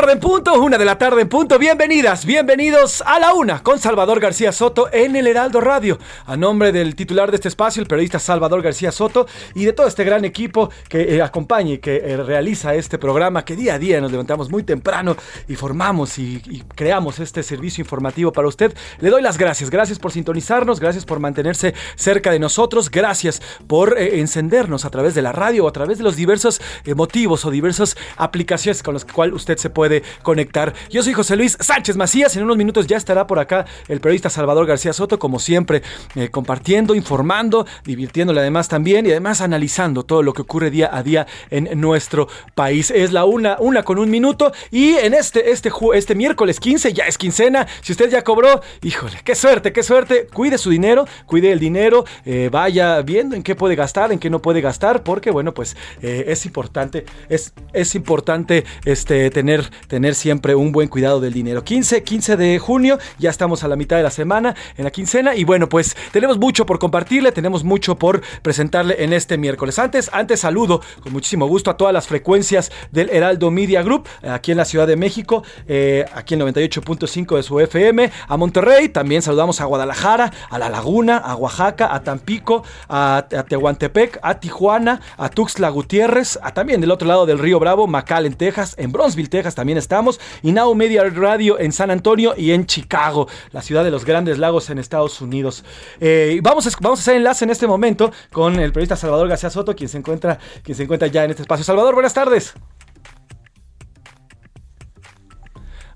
Tarde en punto, una de la tarde en punto. Bienvenidas, bienvenidos a la una con Salvador García Soto en el Heraldo Radio. A nombre del titular de este espacio, el periodista Salvador García Soto, y de todo este gran equipo que eh, acompaña y que eh, realiza este programa, que día a día nos levantamos muy temprano y formamos y, y creamos este servicio informativo para usted. Le doy las gracias, gracias por sintonizarnos, gracias por mantenerse cerca de nosotros, gracias por eh, encendernos a través de la radio o a través de los diversos eh, motivos o diversas aplicaciones con las cuales usted se puede conectar. Yo soy José Luis Sánchez Macías. En unos minutos ya estará por acá el periodista Salvador García Soto, como siempre, eh, compartiendo, informando, divirtiéndole además también y además analizando todo lo que ocurre día a día en nuestro país. Es la una, una con un minuto y en este, este, este miércoles 15 ya es quincena. Si usted ya cobró, híjole, qué suerte, qué suerte. Cuide su dinero, cuide el dinero, eh, vaya viendo en qué puede gastar, en qué no puede gastar, porque bueno, pues eh, es importante, es, es importante este, tener, tener siempre un buen cuidado del dinero. 15, 15 de junio, ya estamos a la mitad de la semana, en la quincena, y bueno, pues tenemos mucho por compartirle, tenemos mucho por presentarle en este miércoles. Antes, antes saludo con muchísimo gusto a todas las frecuencias del Heraldo Media Group, aquí en la Ciudad de México, eh, aquí en 98.5 de su FM, a Monterrey, también saludamos a Guadalajara, a La Laguna, a Oaxaca, a Tampico, a, Tehuantepec, a Tijuana, a Tuxtla Gutiérrez, a también del otro lado del río Bravo, McAllen, Texas, en Bronzeville, Texas también estamos, y Now Media Radio en San Antonio y en Chicago, la ciudad de los grandes lagos en Estados Unidos. Eh, vamos, a, vamos a hacer enlace en este momento con el periodista Salvador García Soto, quien se encuentra, quien se encuentra ya en este espacio. Salvador, buenas tardes.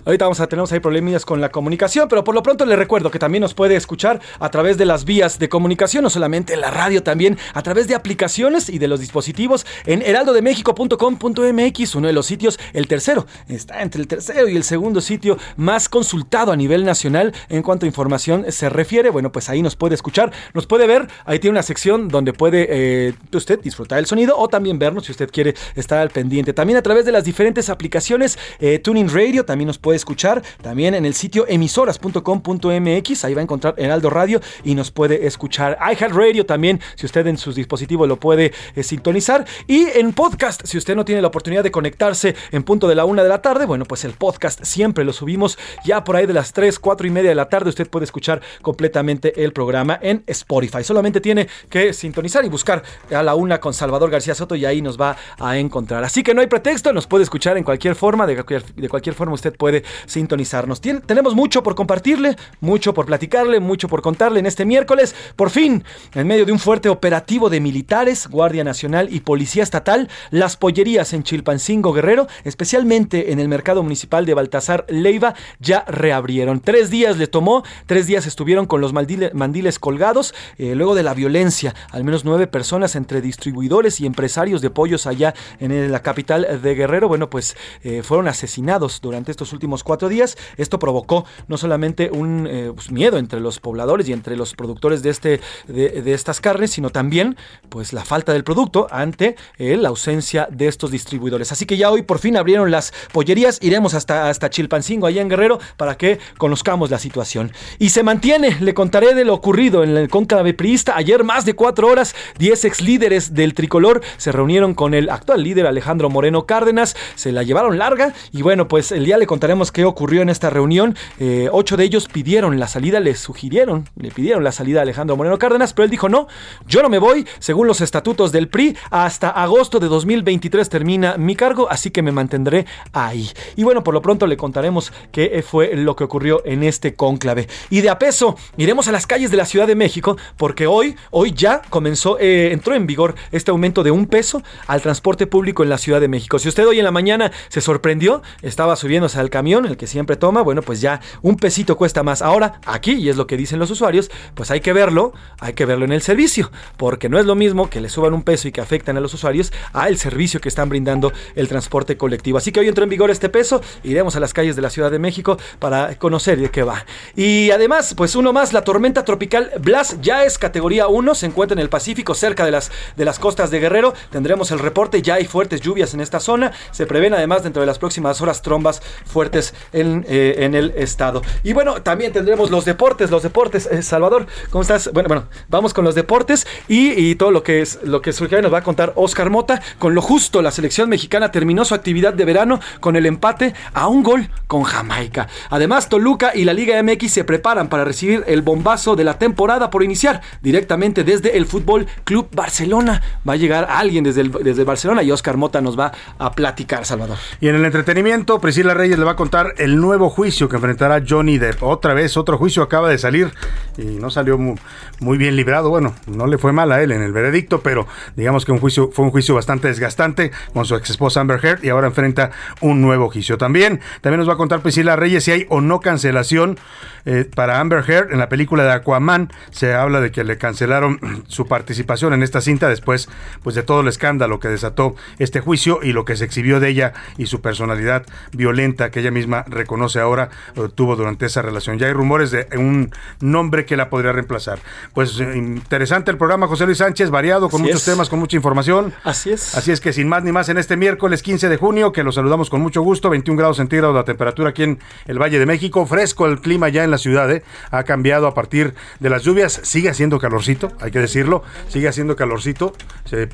Ahorita vamos a tenemos ahí problemillas con la comunicación, pero por lo pronto le recuerdo que también nos puede escuchar a través de las vías de comunicación, no solamente en la radio, también a través de aplicaciones y de los dispositivos en heraldodemexico.com.mx, uno de los sitios, el tercero, está entre el tercero y el segundo sitio más consultado a nivel nacional en cuanto a información se refiere. Bueno, pues ahí nos puede escuchar, nos puede ver, ahí tiene una sección donde puede eh, usted disfrutar el sonido o también vernos si usted quiere estar al pendiente. También a través de las diferentes aplicaciones, eh, Tuning Radio, también nos puede escuchar, también en el sitio emisoras.com.mx, ahí va a encontrar Heraldo Radio y nos puede escuchar. iHeartRadio también, si usted en sus dispositivos lo puede eh, sintonizar. Y en podcast, si usted no tiene la oportunidad de conectarse en punto de la una de la tarde, bueno, pues el podcast siempre lo subimos ya por ahí de las 3, 4 y media de la tarde. Usted puede escuchar completamente el programa en Spotify. Solamente tiene que sintonizar y buscar a la una con Salvador García Soto y ahí nos va a encontrar. Así que no hay pretexto, nos puede escuchar en cualquier forma, de cualquier, de cualquier forma usted puede sintonizarnos. Tenemos mucho por compartirle, mucho por platicarle, mucho por contarle en este miércoles. Por fin, en medio de un fuerte operativo de militares, Guardia Nacional y Policía Estatal, las pollerías en Chilpancingo Guerrero, especialmente en el mercado municipal de Baltasar Leiva, ya reabrieron. Tres días le tomó, tres días estuvieron con los mandile- mandiles colgados, eh, luego de la violencia, al menos nueve personas entre distribuidores y empresarios de pollos allá en la capital de Guerrero, bueno, pues eh, fueron asesinados durante estos últimos cuatro días. Esto provocó no solamente un eh, pues, miedo entre los pobladores y entre los productores de, este, de, estas carnes, sino también pues, la falta del producto ante eh, la ausencia de estos distribuidores. Así que ya hoy por fin abrieron las pollerías. Iremos hasta, hasta Chilpancingo, allá en Guerrero, para que conozcamos la situación. Y se mantiene, le contaré de lo ocurrido en el cónclave priista. Ayer, más de cuatro horas, 10 ex líderes del tricolor se reunieron con el actual líder Alejandro Moreno Cárdenas. Se la llevaron larga y bueno, pues el día le contaremos qué ocurrió en esta reunión. Eh, ocho de ellos pidieron la salida, le sugirieron, le pidieron la salida a Alejandro Moreno Cárdenas, pero él dijo no, yo no me voy, según los estatutos del PRI, hasta agosto de 2023 termina mi cargo, así que me mantendré ahí. Y bueno, por lo pronto le contaremos qué fue lo que ocurrió en este cónclave. Y de a peso, iremos a las calles de la Ciudad de México, porque hoy, hoy ya comenzó, eh, entró en vigor este aumento de un peso al transporte público en la Ciudad de México. Si usted hoy en la mañana se sorprendió, estaba subiéndose al camión, el que siempre toma, bueno, pues ya un pesito cuesta más. Ahora, aquí, y es lo que dicen los usuarios, pues hay que verlo, hay que verlo en el servicio, porque no es lo mismo que le suban un peso y que afectan a los usuarios a el servicio que están brindando el transporte colectivo. Así que hoy entró en vigor este peso, iremos a las calles de la Ciudad de México para conocer de qué va. Y además, pues uno más, la tormenta tropical Blas ya es categoría 1, se encuentra en el Pacífico, cerca de las, de las costas de Guerrero. Tendremos el reporte, ya hay fuertes lluvias en esta zona. Se prevén además dentro de las próximas horas trombas fuertes en, eh, en el estado. Y bueno, también tendremos los deportes, los deportes. Eh, Salvador, ¿cómo estás? Bueno, bueno, vamos con los deportes y, todo lo que es lo que surgió nos va a contar Oscar Mota. Con lo justo, la selección mexicana terminó su actividad de verano con el empate a un gol con Jamaica. Además, Toluca y la Liga MX se preparan para recibir el bombazo de la temporada por iniciar directamente desde el Fútbol Club Barcelona. Va a llegar alguien desde, desde Barcelona y Oscar Mota nos va a platicar, Salvador. Y en el entretenimiento, Priscila Reyes le va a contar el nuevo juicio que enfrentará Johnny Depp. Otra vez, otro juicio acaba de salir y no salió muy, bien librado. Bueno, no le fue mal a él en el veredicto, pero digamos que un juicio, fue un juicio bastante desgastante con su ex esposa Amber Heard y ahora enfrenta un nuevo juicio. También, también nos va a contar Priscila Reyes si hay o no cancelación eh, para Amber Heard en la película de Aquaman. Se habla de que le cancelaron su participación en esta cinta después pues, de todo el escándalo que desató este juicio y lo que se exhibió de ella y su personalidad violenta que ella misma reconoce ahora eh, tuvo durante esa relación. Ya hay rumores de un nombre que la podría reemplazar. Pues eh, interesante el programa, José Luis Sánchez, variado, con muchos temas, con mucha información. Así es. Así es que sin más ni más en este miércoles 15 de junio, que los saludamos con mucho gusto, 21 grados centígrados la temperatura aquí en el Valle de México, fresco el clima ya en la ciudad, ¿eh? ha cambiado a partir de las lluvias, sigue haciendo calorcito, hay que decirlo, sigue haciendo calorcito,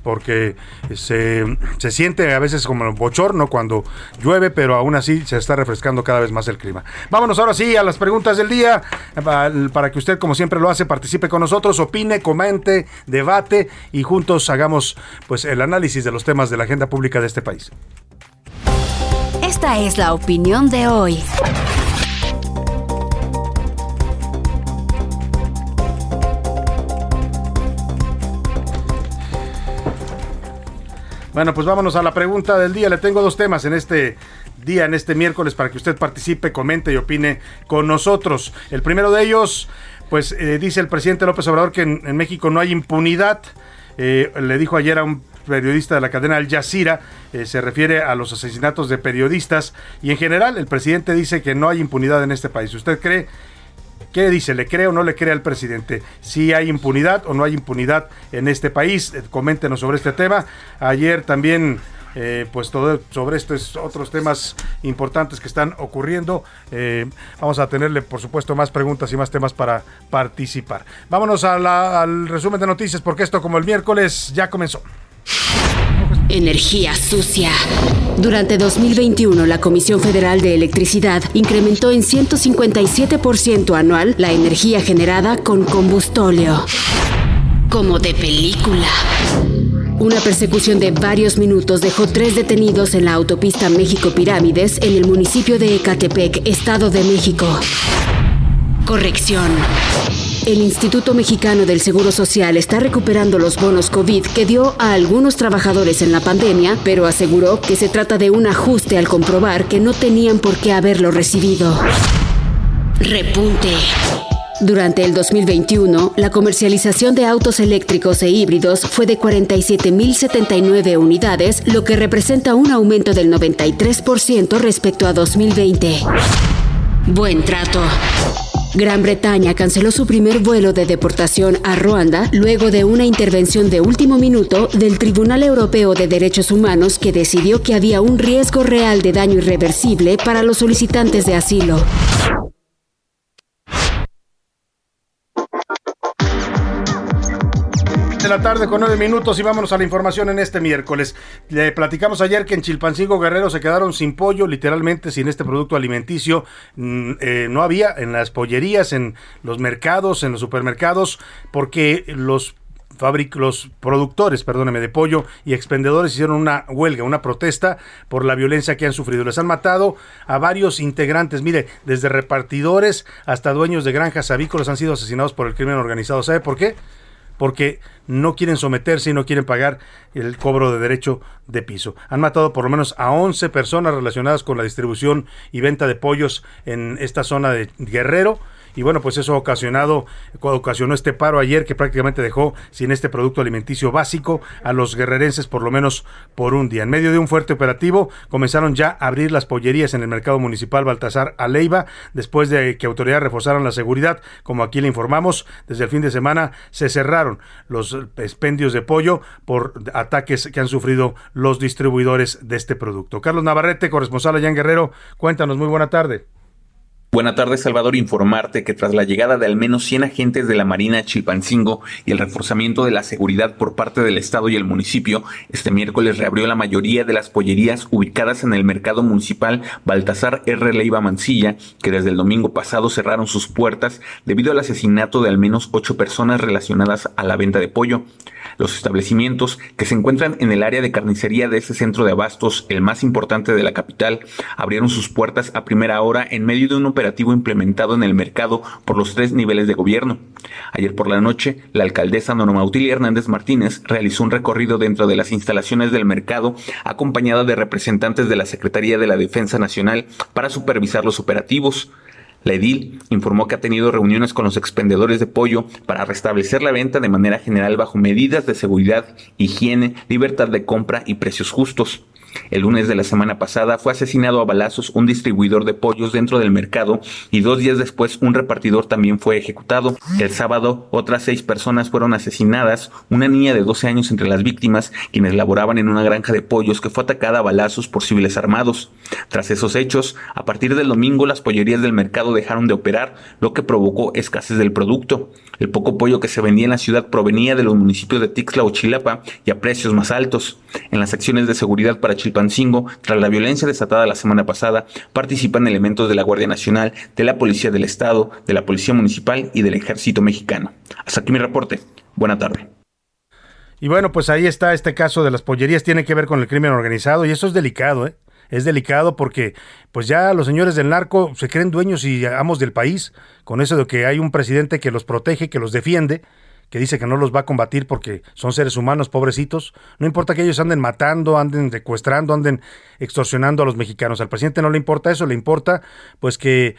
porque se, se siente a veces como bochorno cuando llueve, pero aún así se está refrescando cada vez más el clima. Vámonos ahora sí a las preguntas del día, para que usted, como siempre lo hace, participe con nosotros, opine, comente, debate y juntos hagamos pues el análisis de los temas de la agenda pública de este país. Esta es la opinión de hoy. Bueno, pues vámonos a la pregunta del día. Le tengo dos temas en este día, en este miércoles, para que usted participe, comente y opine con nosotros. El primero de ellos, pues eh, dice el presidente López Obrador que en, México no hay impunidad. Eh, le dijo ayer a un periodista de la cadena Al Jazeera, eh, se refiere a los asesinatos de periodistas y en general el presidente dice que no hay impunidad en este país. ¿Usted cree ¿Qué dice? ¿Le cree o no le cree al presidente? ¿Si hay impunidad o no hay impunidad en este país? Coméntenos sobre este tema. Ayer también eh, pues todo sobre estos otros temas importantes que están ocurriendo. Eh, vamos a tenerle, por supuesto, más preguntas y más temas para participar. Vámonos al resumen de noticias, porque esto, como el miércoles, ya comenzó. Energía sucia. Durante 2021, la Comisión Federal de Electricidad incrementó en 157% anual la energía generada con combustóleo. Como de película. Una persecución de varios minutos dejó tres detenidos en la autopista México Pirámides en el municipio de Ecatepec, Estado de México. Corrección. El Instituto Mexicano del Seguro Social está recuperando los bonos COVID que dio a algunos trabajadores en la pandemia, pero aseguró que se trata de un ajuste al comprobar que no tenían por qué haberlo recibido. Repunte. Durante el 2021, la comercialización de autos eléctricos e híbridos fue de 47.079 unidades, lo que representa un aumento del 93% respecto a 2020. Buen trato. Gran Bretaña canceló su primer vuelo de deportación a Ruanda luego de una intervención de último minuto del Tribunal Europeo de Derechos Humanos que decidió que había un riesgo real de daño irreversible para los solicitantes de asilo. De la tarde con nueve minutos y vámonos a la información en este miércoles. Le platicamos ayer que en Chilpancingo Guerrero se quedaron sin pollo, literalmente sin este producto alimenticio. Mm, eh, no había en las pollerías, en los mercados, en los supermercados, porque los los productores, perdóneme, de pollo y expendedores hicieron una huelga, una protesta por la violencia que han sufrido. Les han matado a varios integrantes, mire, desde repartidores hasta dueños de granjas avícolas han sido asesinados por el crimen organizado. ¿Sabe por qué? Porque no quieren someterse y no quieren pagar el cobro de derecho de piso. Han matado por lo menos a 11 personas relacionadas con la distribución y venta de pollos en esta zona de Guerrero y bueno, pues eso ocasionado, ocasionó este paro ayer que prácticamente dejó sin este producto alimenticio básico a los guerrerenses por lo menos por un día. En medio de un fuerte operativo comenzaron ya a abrir las pollerías en el mercado municipal Baltasar Aleiva después de que autoridades reforzaron la seguridad, como aquí le informamos, desde el fin de semana se cerraron los expendios de pollo por ataques que han sufrido los distribuidores de este producto. Carlos Navarrete, corresponsal allá en Guerrero, cuéntanos, muy buena tarde. Buenas tardes, Salvador. Informarte que tras la llegada de al menos 100 agentes de la Marina Chilpancingo y el reforzamiento de la seguridad por parte del Estado y el municipio, este miércoles reabrió la mayoría de las pollerías ubicadas en el mercado municipal Baltasar R. Leiva Mancilla, que desde el domingo pasado cerraron sus puertas debido al asesinato de al menos ocho personas relacionadas a la venta de pollo. Los establecimientos que se encuentran en el área de carnicería de este centro de abastos, el más importante de la capital, abrieron sus puertas a primera hora en medio de un operativo implementado en el mercado por los tres niveles de gobierno. Ayer por la noche, la alcaldesa Norma Utilia Hernández Martínez realizó un recorrido dentro de las instalaciones del mercado acompañada de representantes de la Secretaría de la Defensa Nacional para supervisar los operativos. La edil informó que ha tenido reuniones con los expendedores de pollo para restablecer la venta de manera general bajo medidas de seguridad, higiene, libertad de compra y precios justos. El lunes de la semana pasada fue asesinado a balazos un distribuidor de pollos dentro del mercado y dos días después un repartidor también fue ejecutado. El sábado otras seis personas fueron asesinadas, una niña de 12 años entre las víctimas, quienes laboraban en una granja de pollos que fue atacada a balazos por civiles armados. Tras esos hechos, a partir del domingo las pollerías del mercado dejaron de operar, lo que provocó escasez del producto. El poco pollo que se vendía en la ciudad provenía de los municipios de Tixla o Chilapa y a precios más altos. En las acciones de seguridad para Chilpancingo, tras la violencia desatada la semana pasada, participan elementos de la Guardia Nacional, de la Policía del Estado, de la Policía Municipal y del Ejército Mexicano. Hasta aquí mi reporte. Buena tarde. Y bueno, pues ahí está este caso de las pollerías, tiene que ver con el crimen organizado y eso es delicado, ¿eh? Es delicado porque pues ya los señores del narco se creen dueños y amos del país, con eso de que hay un presidente que los protege, que los defiende, que dice que no los va a combatir porque son seres humanos, pobrecitos. No importa que ellos anden matando, anden secuestrando, anden extorsionando a los mexicanos. Al presidente no le importa eso, le importa pues que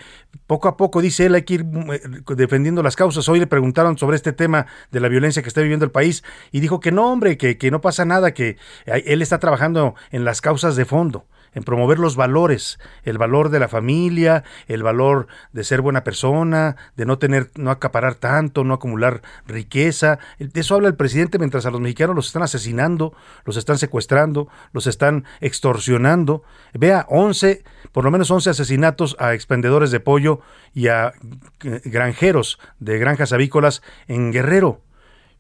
poco a poco, dice él, hay que ir eh, defendiendo las causas. Hoy le preguntaron sobre este tema de la violencia que está viviendo el país y dijo que no, hombre, que, que no pasa nada, que él está trabajando en las causas de fondo en promover los valores, el valor de la familia, el valor de ser buena persona, de no tener, no acaparar tanto, no acumular riqueza. De eso habla el presidente mientras a los mexicanos los están asesinando, los están secuestrando, los están extorsionando. Vea, 11, por lo menos 11 asesinatos a expendedores de pollo y a eh, granjeros de granjas avícolas en Guerrero.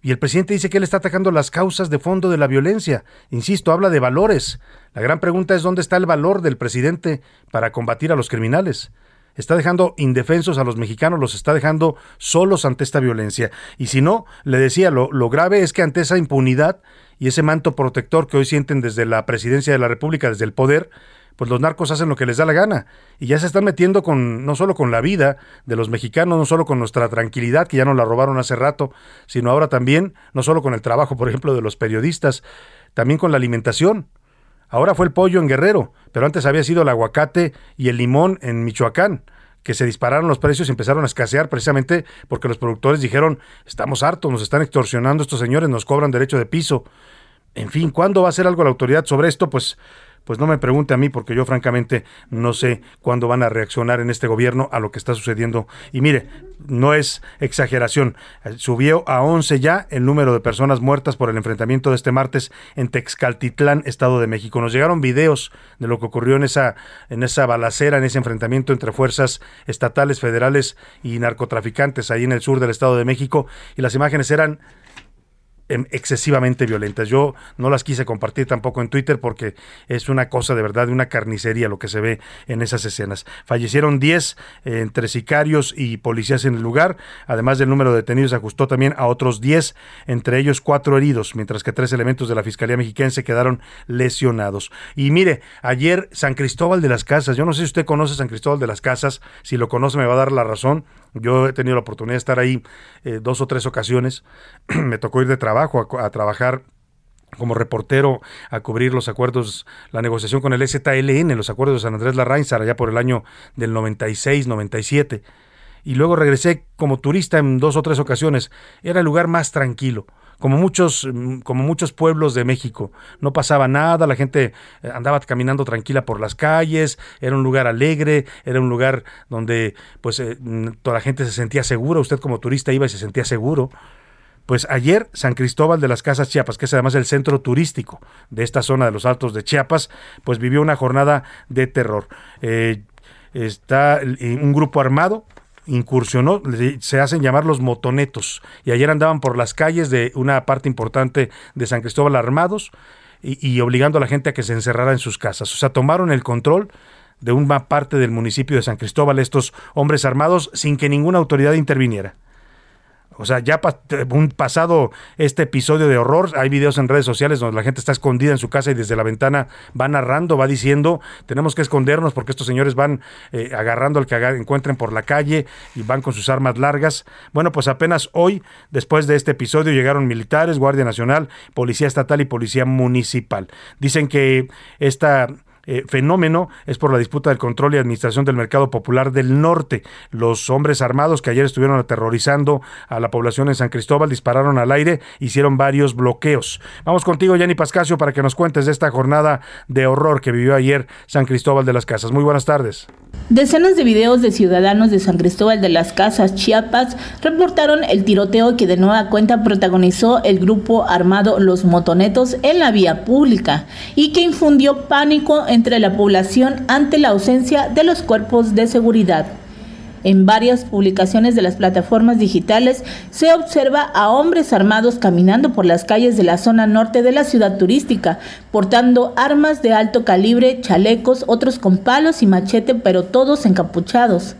Y el presidente dice que él está atacando las causas de fondo de la violencia. Insisto, habla de valores. La gran pregunta es dónde está el valor del presidente para combatir a los criminales. Está dejando indefensos a los mexicanos, los está dejando solos ante esta violencia. Y si no, le decía, lo, grave es que ante esa impunidad y ese manto protector que hoy sienten desde la presidencia de la República, desde el poder, pues los narcos hacen lo que les da la gana y ya se están metiendo con no solo con la vida de los mexicanos, no solo con nuestra tranquilidad que ya nos la robaron hace rato, sino ahora también no solo con el trabajo, por ejemplo, de los periodistas, también con la alimentación. Ahora fue el pollo en Guerrero, pero antes había sido el aguacate y el limón en Michoacán que se dispararon los precios y empezaron a escasear precisamente porque los productores dijeron, estamos hartos, nos están extorsionando estos señores, nos cobran derecho de piso. En fin, ¿cuándo va a hacer algo la autoridad sobre esto? Pues pues no me pregunte a mí porque yo francamente no sé cuándo van a reaccionar en este gobierno a lo que está sucediendo. Y mire, no es exageración, subió a 11 ya el número de personas muertas por el enfrentamiento de este martes en Texcaltitlán, Estado de México. Nos llegaron videos de lo que ocurrió en esa en esa balacera, en ese enfrentamiento entre fuerzas estatales, federales y narcotraficantes ahí en el sur del Estado de México y las imágenes eran excesivamente violentas. Yo no las quise compartir tampoco en Twitter porque es una cosa de verdad, una carnicería lo que se ve en esas escenas. Fallecieron 10 eh, entre sicarios y policías en el lugar. Además del número de detenidos, ajustó también a otros 10, entre ellos cuatro heridos, mientras que tres elementos de la Fiscalía Mexiquense quedaron lesionados. Y mire, ayer San Cristóbal de las Casas, yo no sé si usted conoce San Cristóbal de las Casas, si lo conoce me va a dar la razón. Yo he tenido la oportunidad de estar ahí eh, dos o tres ocasiones. Me tocó ir de trabajo a, trabajar como reportero a cubrir los acuerdos, la negociación con el ZLN, los acuerdos de San Andrés Larrainzar, allá por el año del 96, 97. Y luego regresé como turista en dos o tres ocasiones. Era el lugar más tranquilo como muchos, mm, como muchos pueblos de México. No pasaba nada, la gente eh, andaba caminando tranquila por las calles, era un lugar alegre, era un lugar donde pues eh, toda la gente se sentía segura, usted como turista iba y se sentía seguro. Pues ayer San Cristóbal de las Casas Chiapas, que es además el centro turístico de esta zona de los Altos de Chiapas, pues vivió una jornada de terror. Eh, está un grupo armado incursionó, se hacen llamar los motonetos, y ayer andaban por las calles de una parte importante de San Cristóbal armados y, obligando a la gente a que se encerrara en sus casas. O sea, tomaron el control de una parte del municipio de San Cristóbal estos hombres armados sin que ninguna autoridad interviniera. O sea, ya un pasado este episodio de horror, hay videos en redes sociales donde la gente está escondida en su casa y desde la ventana va narrando, va diciendo, tenemos que escondernos porque estos señores van eh, agarrando al que encuentren por la calle y van con sus armas largas. Bueno, pues apenas hoy, después de este episodio, llegaron militares, Guardia Nacional, Policía Estatal y Policía Municipal. Dicen que esta eh, fenómeno es por la disputa del control y administración del mercado popular del norte. Los hombres armados que ayer estuvieron aterrorizando a la población en San Cristóbal dispararon al aire, hicieron varios bloqueos. Vamos contigo, Yanni Pascasio, para que nos cuentes de esta jornada de horror que vivió ayer San Cristóbal de las Casas. Muy buenas tardes. Decenas de videos de ciudadanos de San Cristóbal de las Casas, Chiapas, reportaron el tiroteo que de nueva cuenta protagonizó el grupo armado Los Motonetos en la vía pública y que infundió pánico entre la población ante la ausencia de los cuerpos de seguridad. En varias publicaciones de las plataformas digitales se observa a hombres armados caminando por las calles de la zona norte de la ciudad turística, portando armas de alto calibre, chalecos, otros con palos y machete, pero todos encapuchados.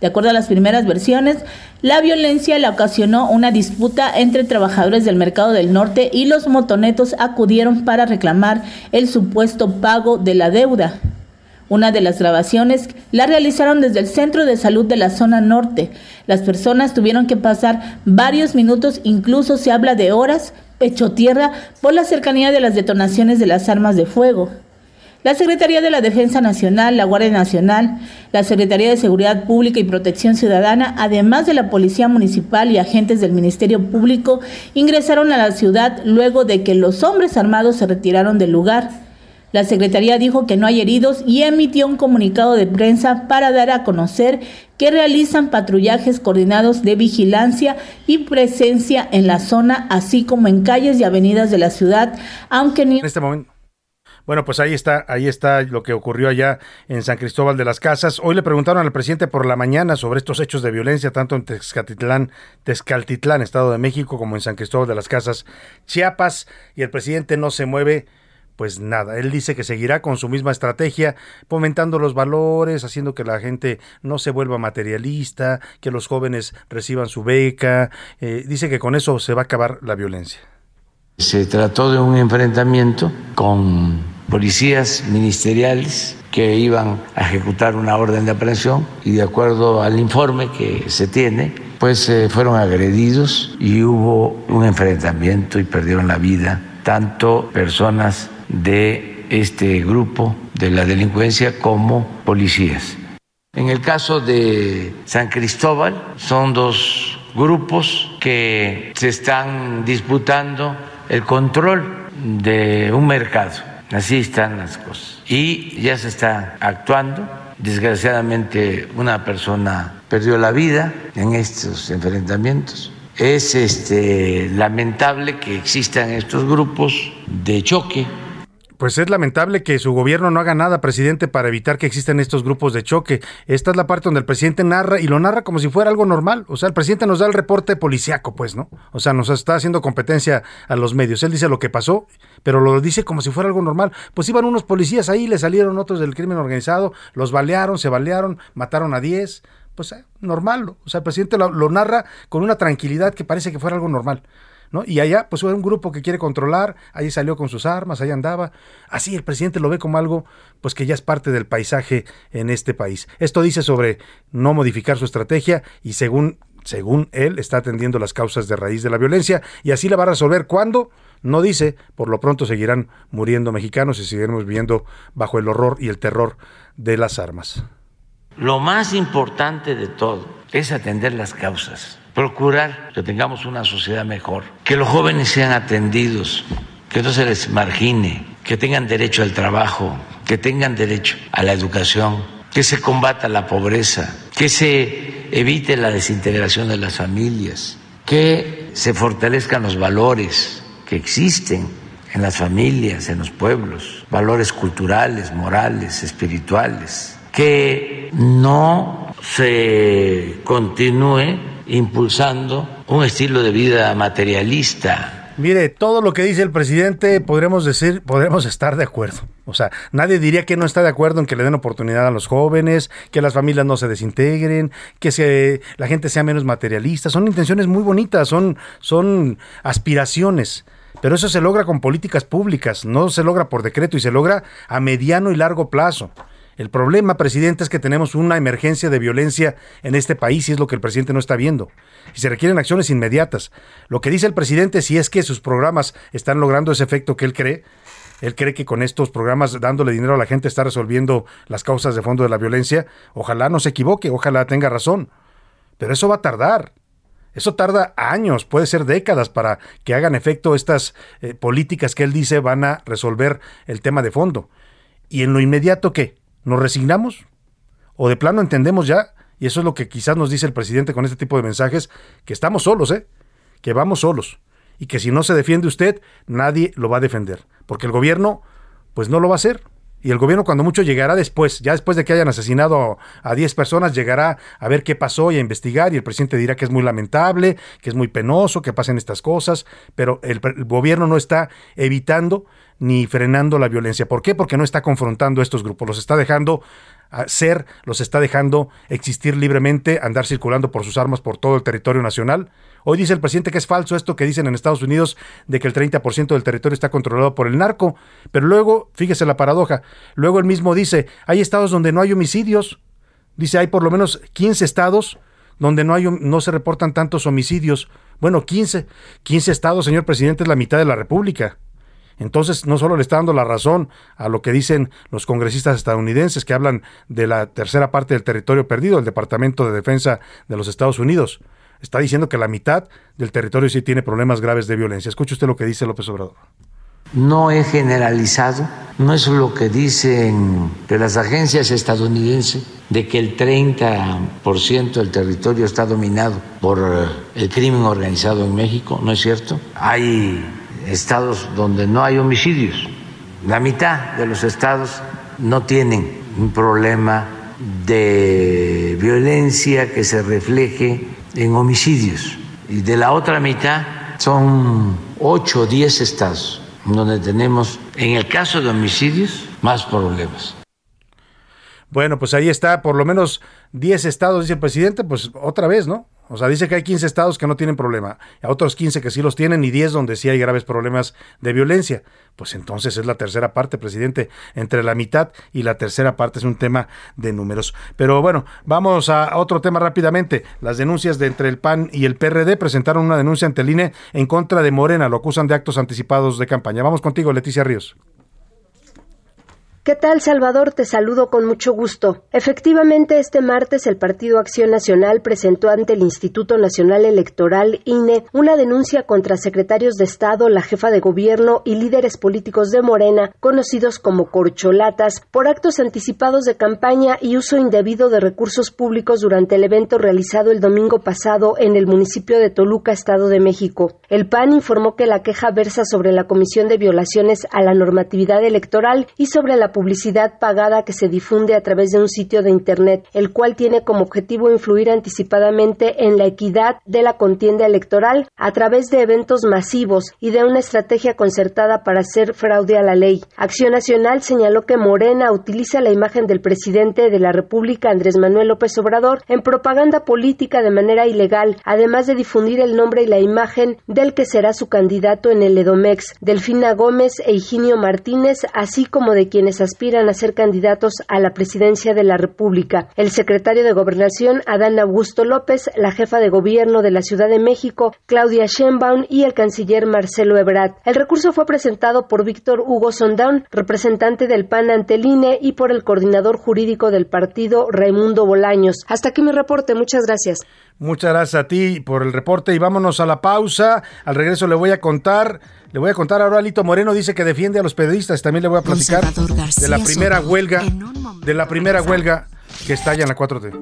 De acuerdo a las primeras versiones, la violencia la ocasionó una disputa entre trabajadores del mercado del norte y los motonetos acudieron para reclamar el supuesto pago de la deuda. Una de las grabaciones la realizaron desde el centro de salud de la zona norte. Las personas tuvieron que pasar varios minutos, incluso se habla de horas, pecho tierra, por la cercanía de las detonaciones de las armas de fuego. La Secretaría de la Defensa Nacional, la Guardia Nacional, la Secretaría de Seguridad Pública y Protección Ciudadana, además de la Policía Municipal y agentes del Ministerio Público, ingresaron a la ciudad luego de que los hombres armados se retiraron del lugar. La Secretaría dijo que no hay heridos y emitió un comunicado de prensa para dar a conocer que realizan patrullajes coordinados de vigilancia y presencia en la zona, así como en calles y avenidas de la ciudad, aunque ni... En este momento. Bueno, pues ahí está, ahí está lo que ocurrió allá en San Cristóbal de las Casas. Hoy le preguntaron al presidente por la mañana sobre estos hechos de violencia, tanto en Texcatitlán, Texcaltitlán, Estado de México, como en San Cristóbal de las Casas, Chiapas, y el presidente no se mueve pues nada, él dice que seguirá con su misma estrategia, fomentando los valores, haciendo que la gente no se vuelva materialista, que los jóvenes reciban su beca, eh, dice que con eso se va a acabar la violencia. Se trató de un enfrentamiento con policías ministeriales que iban a ejecutar una orden de aprehensión y de acuerdo al informe que se tiene, pues eh, fueron agredidos y hubo un enfrentamiento y perdieron la vida tanto personas de este grupo de la delincuencia como policías. En el caso de San Cristóbal, son dos grupos que se están disputando el control de un mercado. Así están las cosas. Y ya se está actuando. Desgraciadamente una persona perdió la vida en estos enfrentamientos. Es este, lamentable que existan estos grupos de choque pues es lamentable que su gobierno no haga nada, presidente, para evitar que existan estos grupos de choque. Esta es la parte donde el presidente narra y lo narra como si fuera algo normal. O sea, el presidente nos da el reporte policiaco, pues, ¿no? O sea, nos está haciendo competencia a los medios. Él dice lo que pasó, pero lo dice como si fuera algo normal. Pues iban unos policías ahí, le salieron otros del crimen organizado, los balearon, se balearon, mataron a 10 pues eh, normal. O sea, el presidente lo, lo, narra con una tranquilidad que parece que fuera algo normal. Y allá, pues un grupo que quiere controlar, ahí salió con sus armas, ahí andaba. Así el presidente lo ve como algo, pues que ya es parte del paisaje en este país. Esto dice sobre no modificar su estrategia y según, según él, está atendiendo las causas de raíz de la violencia y así la va a resolver. ¿Cuándo? No dice, por lo pronto seguirán muriendo mexicanos y seguiremos viviendo bajo el horror y el terror de las armas. Lo más importante de todo es atender las causas procurar que tengamos una sociedad mejor, que los jóvenes sean atendidos, que no se les margine, que tengan derecho al trabajo, que tengan derecho a la educación, que se combata la pobreza, que se evite la desintegración de las familias, que se fortalezcan los valores que existen en las familias, en los pueblos, valores culturales, morales, espirituales, que no se continúe impulsando un estilo de vida materialista. Mire, todo lo que dice el presidente podremos decir, podremos estar de acuerdo. O sea, nadie diría que no está de acuerdo en que le den oportunidad a los jóvenes, que las familias no se desintegren, que se, la gente sea menos materialista. Son intenciones muy bonitas, son, son aspiraciones. Pero eso se logra con políticas públicas, no se logra por decreto y se logra a mediano y largo plazo. El problema, presidente, es que tenemos una emergencia de violencia en este país y es lo que el presidente no está viendo. Y se requieren acciones inmediatas. Lo que dice el presidente, si es que sus programas están logrando ese efecto que él cree, él cree que con estos programas dándole dinero a la gente está resolviendo las causas de fondo de la violencia. Ojalá no se equivoque, ojalá tenga razón. Pero eso va a tardar. Eso tarda años, puede ser décadas para que hagan efecto estas eh, políticas que él dice van a resolver el tema de fondo. ¿Y en lo inmediato qué? ¿Nos resignamos? ¿O de plano entendemos ya, y eso es lo que quizás nos dice el presidente con este tipo de mensajes, que estamos solos, ¿eh? Que vamos solos. Y que si no se defiende usted, nadie lo va a defender. Porque el gobierno, pues no lo va a hacer. Y el gobierno cuando mucho llegará después, ya después de que hayan asesinado a 10 personas, llegará a ver qué pasó y a investigar y el presidente dirá que es muy lamentable, que es muy penoso, que pasen estas cosas, pero el, el gobierno no está evitando ni frenando la violencia. ¿Por qué? Porque no está confrontando a estos grupos, los está dejando ser, los está dejando existir libremente, andar circulando por sus armas por todo el territorio nacional. Hoy dice el presidente que es falso esto que dicen en Estados Unidos de que el 30% del territorio está controlado por el narco, pero luego, fíjese la paradoja, luego él mismo dice, hay estados donde no hay homicidios, dice, hay por lo menos 15 estados donde no, hay, no se reportan tantos homicidios. Bueno, 15, 15 estados, señor presidente, es la mitad de la República. Entonces, no solo le está dando la razón a lo que dicen los congresistas estadounidenses que hablan de la tercera parte del territorio perdido, el Departamento de Defensa de los Estados Unidos. Está diciendo que la mitad del territorio sí tiene problemas graves de violencia. Escuche usted lo que dice López Obrador. No es generalizado, no es lo que dicen de las agencias estadounidenses de que el 30% del territorio está dominado por el crimen organizado en México, ¿no es cierto? Hay estados donde no hay homicidios. La mitad de los estados no tienen un problema de violencia que se refleje en homicidios. Y de la otra mitad son 8 o 10 estados donde tenemos, en el caso de homicidios, más problemas. Bueno, pues ahí está, por lo menos 10 estados, dice el presidente, pues otra vez, ¿no? O sea, dice que hay 15 estados que no tienen problema, a otros 15 que sí los tienen y 10 donde sí hay graves problemas de violencia. Pues entonces es la tercera parte, presidente. Entre la mitad y la tercera parte es un tema de números. Pero bueno, vamos a otro tema rápidamente. Las denuncias de entre el PAN y el PRD presentaron una denuncia ante el INE en contra de Morena. Lo acusan de actos anticipados de campaña. Vamos contigo, Leticia Ríos. ¿Qué tal, Salvador? Te saludo con mucho gusto. Efectivamente, este martes el Partido Acción Nacional presentó ante el Instituto Nacional Electoral, INE, una denuncia contra secretarios de Estado, la jefa de gobierno y líderes políticos de Morena, conocidos como corcholatas, por actos anticipados de campaña y uso indebido de recursos públicos durante el evento realizado el domingo pasado en el municipio de Toluca, Estado de México. El PAN informó que la queja versa sobre la Comisión de Violaciones a la Normatividad Electoral y sobre publicidad pagada que se difunde a través de un sitio de Internet, el cual tiene como objetivo influir anticipadamente en la equidad de la contienda electoral a través de eventos masivos y de una estrategia concertada para hacer fraude a la ley. Acción Nacional señaló que Morena utiliza la imagen del presidente de la República, Andrés Manuel López Obrador, en propaganda política de manera ilegal, además de difundir el nombre y la imagen del que será su candidato en el Edomex, Delfina Gómez e Higinio Martínez, así como de quienes aspiran a ser candidatos a la presidencia de la República. El secretario de Gobernación, Adán Augusto López, la jefa de gobierno de la Ciudad de México, Claudia Sheinbaum, y el canciller Marcelo Ebrard. El recurso fue presentado por Víctor Hugo Sondán, representante del PAN ante el INE, y por el coordinador jurídico del partido, Raimundo Bolaños. Hasta aquí mi reporte. Muchas gracias. Muchas gracias a ti por el reporte y vámonos a la pausa. Al regreso le voy a contar le voy a contar ahora a Lito Moreno, dice que defiende a los periodistas. También le voy a platicar de la primera huelga, de la primera huelga que estalla en la 4T.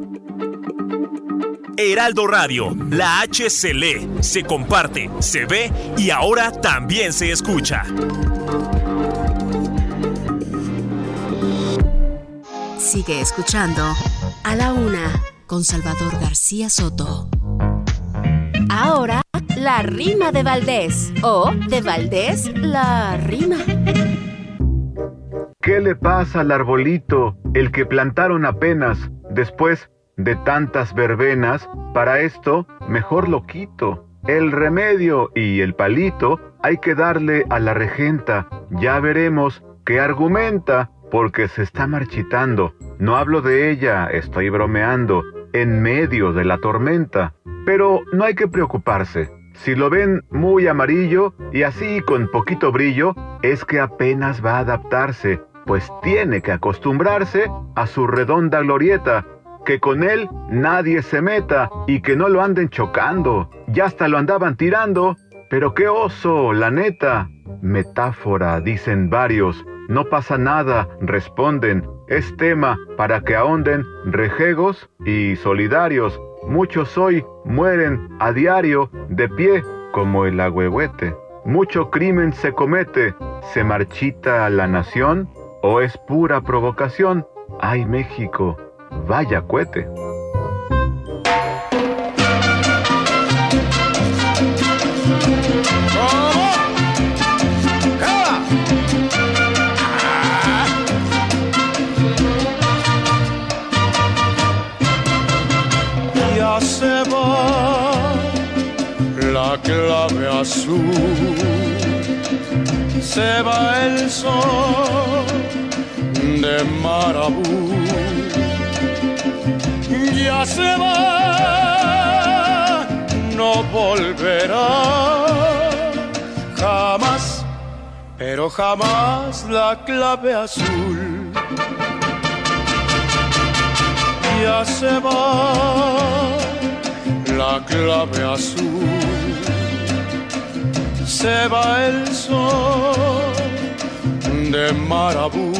Heraldo Radio, la H se lee, se comparte, se ve y ahora también se escucha. Sigue escuchando a la una con Salvador García Soto. Ahora la rima de Valdés. O de Valdés, la rima. ¿Qué le pasa al arbolito, el que plantaron apenas, después de tantas verbenas? Para esto, mejor lo quito. El remedio y el palito hay que darle a la regenta. Ya veremos qué argumenta, porque se está marchitando. No hablo de ella, estoy bromeando, en medio de la tormenta. Pero no hay que preocuparse. Si lo ven muy amarillo y así con poquito brillo, es que apenas va a adaptarse, pues tiene que acostumbrarse a su redonda glorieta, que con él nadie se meta y que no lo anden chocando. Ya hasta lo andaban tirando, pero qué oso, la neta. Metáfora, dicen varios. No pasa nada, responden. Es tema para que ahonden rejegos y solidarios Muchos hoy mueren a diario de pie como el agüehuete. Mucho crimen se comete, se marchita la nación o es pura provocación. Ay México, vaya cohete. Clave azul. Se va el sol de Marabú. Ya se va, no volverá jamás, pero jamás la clave azul. Ya se va la clave azul se va el sol de Marabú.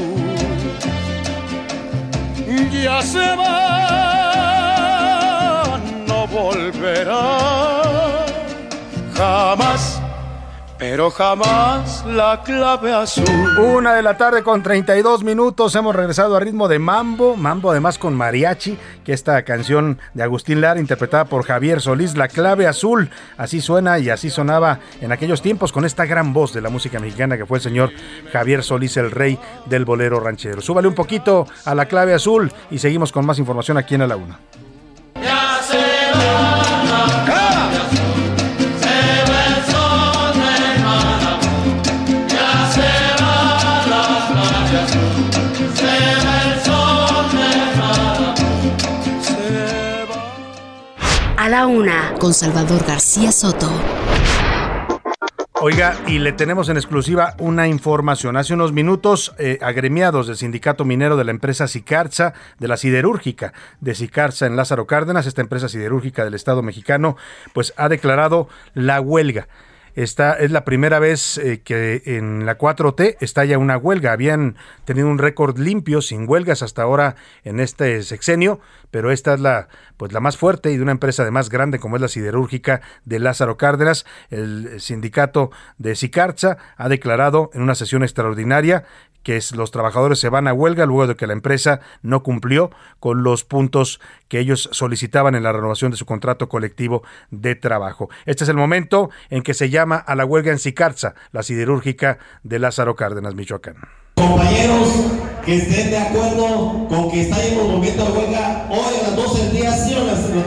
Ya se va, no volverá jamás pero jamás la clave azul. Una de la tarde con 32 minutos, hemos regresado a ritmo de mambo, mambo además con mariachi, que esta canción de Agustín Lara interpretada por Javier Solís, La clave azul, así suena y así sonaba en aquellos tiempos con esta gran voz de la música mexicana que fue el señor Javier Solís, el rey del bolero ranchero. Súbale un poquito a La clave azul y seguimos con más información aquí en la Una. Ya se la una con Salvador García Soto. Oiga, y le tenemos en exclusiva una información. Hace unos minutos, eh, agremiados del sindicato minero de la empresa Sicarza, de la siderúrgica de Sicarza en Lázaro Cárdenas, esta empresa siderúrgica del Estado mexicano, pues ha declarado la huelga. Esta es la primera vez eh, que en la 4T estalla una huelga. Habían tenido un récord limpio, sin huelgas hasta ahora en este sexenio, pero esta es la, pues la más fuerte y de una empresa de más grande como es la siderúrgica de Lázaro Cárdenas. El sindicato de Sicarza ha declarado en una sesión extraordinaria que los trabajadores se van a huelga luego de que la empresa no cumplió con los puntos que ellos solicitaban en la renovación de su contrato colectivo de trabajo. Este es el momento en que se llama a la huelga en Sicarza, la siderúrgica de Lázaro Cárdenas, Michoacán. Compañeros que estén de acuerdo con que estamos moviendo a huelga hoy a las 12 del día, sí o no, se lo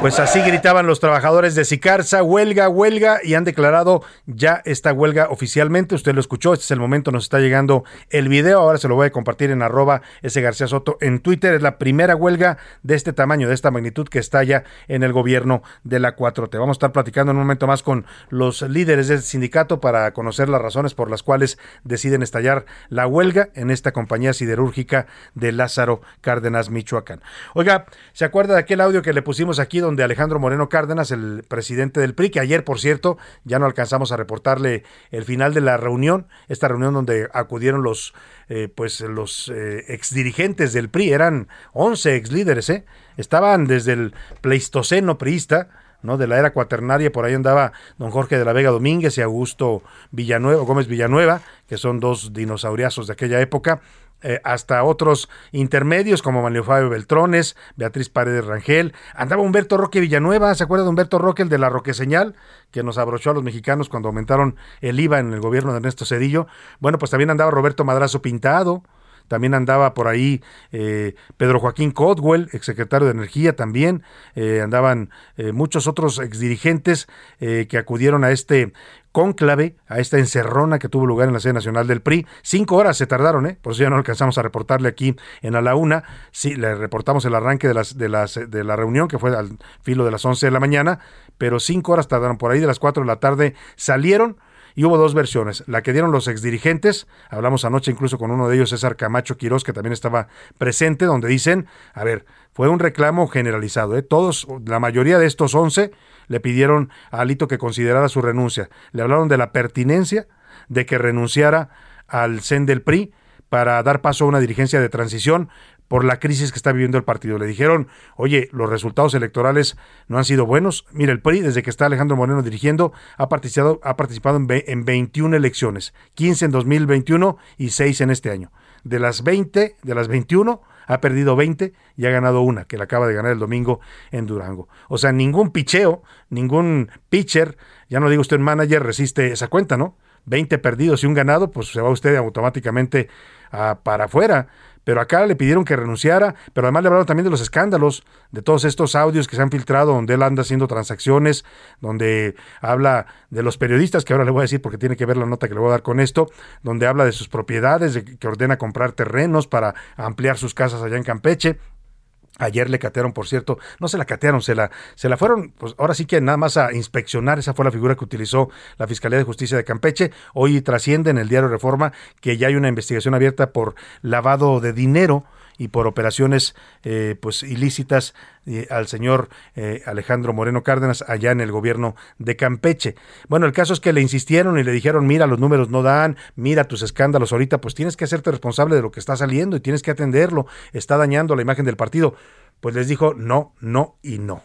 Pues así gritaban los trabajadores de Sicarza, huelga, huelga, y han declarado ya esta huelga oficialmente. Usted lo escuchó, este es el momento, nos está llegando el video, ahora se lo voy a compartir en arroba ese García Soto en Twitter. Es la primera huelga de este tamaño, de esta magnitud que estalla en el gobierno de la 4T. Vamos a estar platicando en un momento más con los líderes del sindicato para conocer las razones por las cuales deciden estallar la huelga en esta compañía siderúrgica de Lázaro Cárdenas, Michoacán. Oiga, ¿se acuerda de aquel audio que le pusimos aquí de Alejandro Moreno Cárdenas, el presidente del PRI, que ayer, por cierto, ya no alcanzamos a reportarle el final de la reunión, esta reunión donde acudieron los, eh, pues, los eh, exdirigentes del PRI, eran 11 exlíderes, ¿eh? estaban desde el pleistoceno priista, ¿no? De la era cuaternaria, por ahí andaba don Jorge de la Vega Domínguez y Augusto Villanueva, Gómez Villanueva, que son dos dinosauriazos de aquella época, eh, hasta otros intermedios como Manuel Fabio Beltrones, Beatriz Paredes Rangel, andaba Humberto Roque Villanueva, ¿se acuerda de Humberto Roque, el de la Roque Señal, que nos abrochó a los mexicanos cuando aumentaron el IVA en el gobierno de Ernesto Cedillo? Bueno, pues también andaba Roberto Madrazo Pintado, también andaba por ahí eh, Pedro Joaquín Codwell, exsecretario de Energía también, eh, andaban muchos otros exdirigentes que acudieron a este cónclave, a esta encerrona que tuvo lugar en la sede nacional del PRI. Cinco horas se tardaron, ¿eh? por eso ya no alcanzamos a reportarle aquí en a la una. Sí, le reportamos el arranque de, las, de, las, de la reunión, que fue al filo de las once de la mañana, pero cinco horas tardaron. Por ahí de las cuatro de la tarde salieron y hubo dos versiones. La que dieron los exdirigentes, hablamos anoche incluso con uno de ellos, César Camacho Quirós, que también estaba presente, donde dicen, a ver, fue un reclamo generalizado. ¿eh? Todos, la mayoría de estos 11 le pidieron a Alito que considerara su renuncia. Le hablaron de la pertinencia de que renunciara al CEN del PRI para dar paso a una dirigencia de transición, por la crisis que está viviendo el partido. Le dijeron, oye, los resultados electorales no han sido buenos. Mira, el PRI, desde que está Alejandro Moreno dirigiendo, ha participado, ha participado en, en 21 elecciones, 15 en 2021 y 6 en este año. De las 20, de las 21, ha perdido 20 y ha ganado una, que la acaba de ganar el domingo en Durango. O sea, ningún picheo, ningún pitcher, ya no digo usted manager, resiste esa cuenta, ¿no? 20 perdidos y un ganado, pues se va usted automáticamente para afuera pero acá le pidieron que renunciara, pero además le hablaron también de los escándalos, de todos estos audios que se han filtrado donde él anda haciendo transacciones, donde habla de los periodistas, que ahora le voy a decir porque tiene que ver la nota que le voy a dar con esto, donde habla de sus propiedades, de que ordena comprar terrenos para ampliar sus casas allá en Campeche. Ayer le catearon, por cierto, no se la catearon, se la, se la fueron, pues ahora sí que nada más a inspeccionar, esa fue la figura que utilizó la Fiscalía de Justicia de Campeche. Hoy trasciende en el diario Reforma que ya hay una investigación abierta por lavado de dinero y por operaciones eh, pues ilícitas eh, al señor eh, Alejandro Moreno Cárdenas allá en el gobierno de Campeche. Bueno, el caso es que le insistieron y le dijeron, mira, los números no dan, mira tus escándalos ahorita, pues tienes que hacerte responsable de lo que está saliendo y tienes que atenderlo, está dañando la imagen del partido. Pues les dijo, no, no y no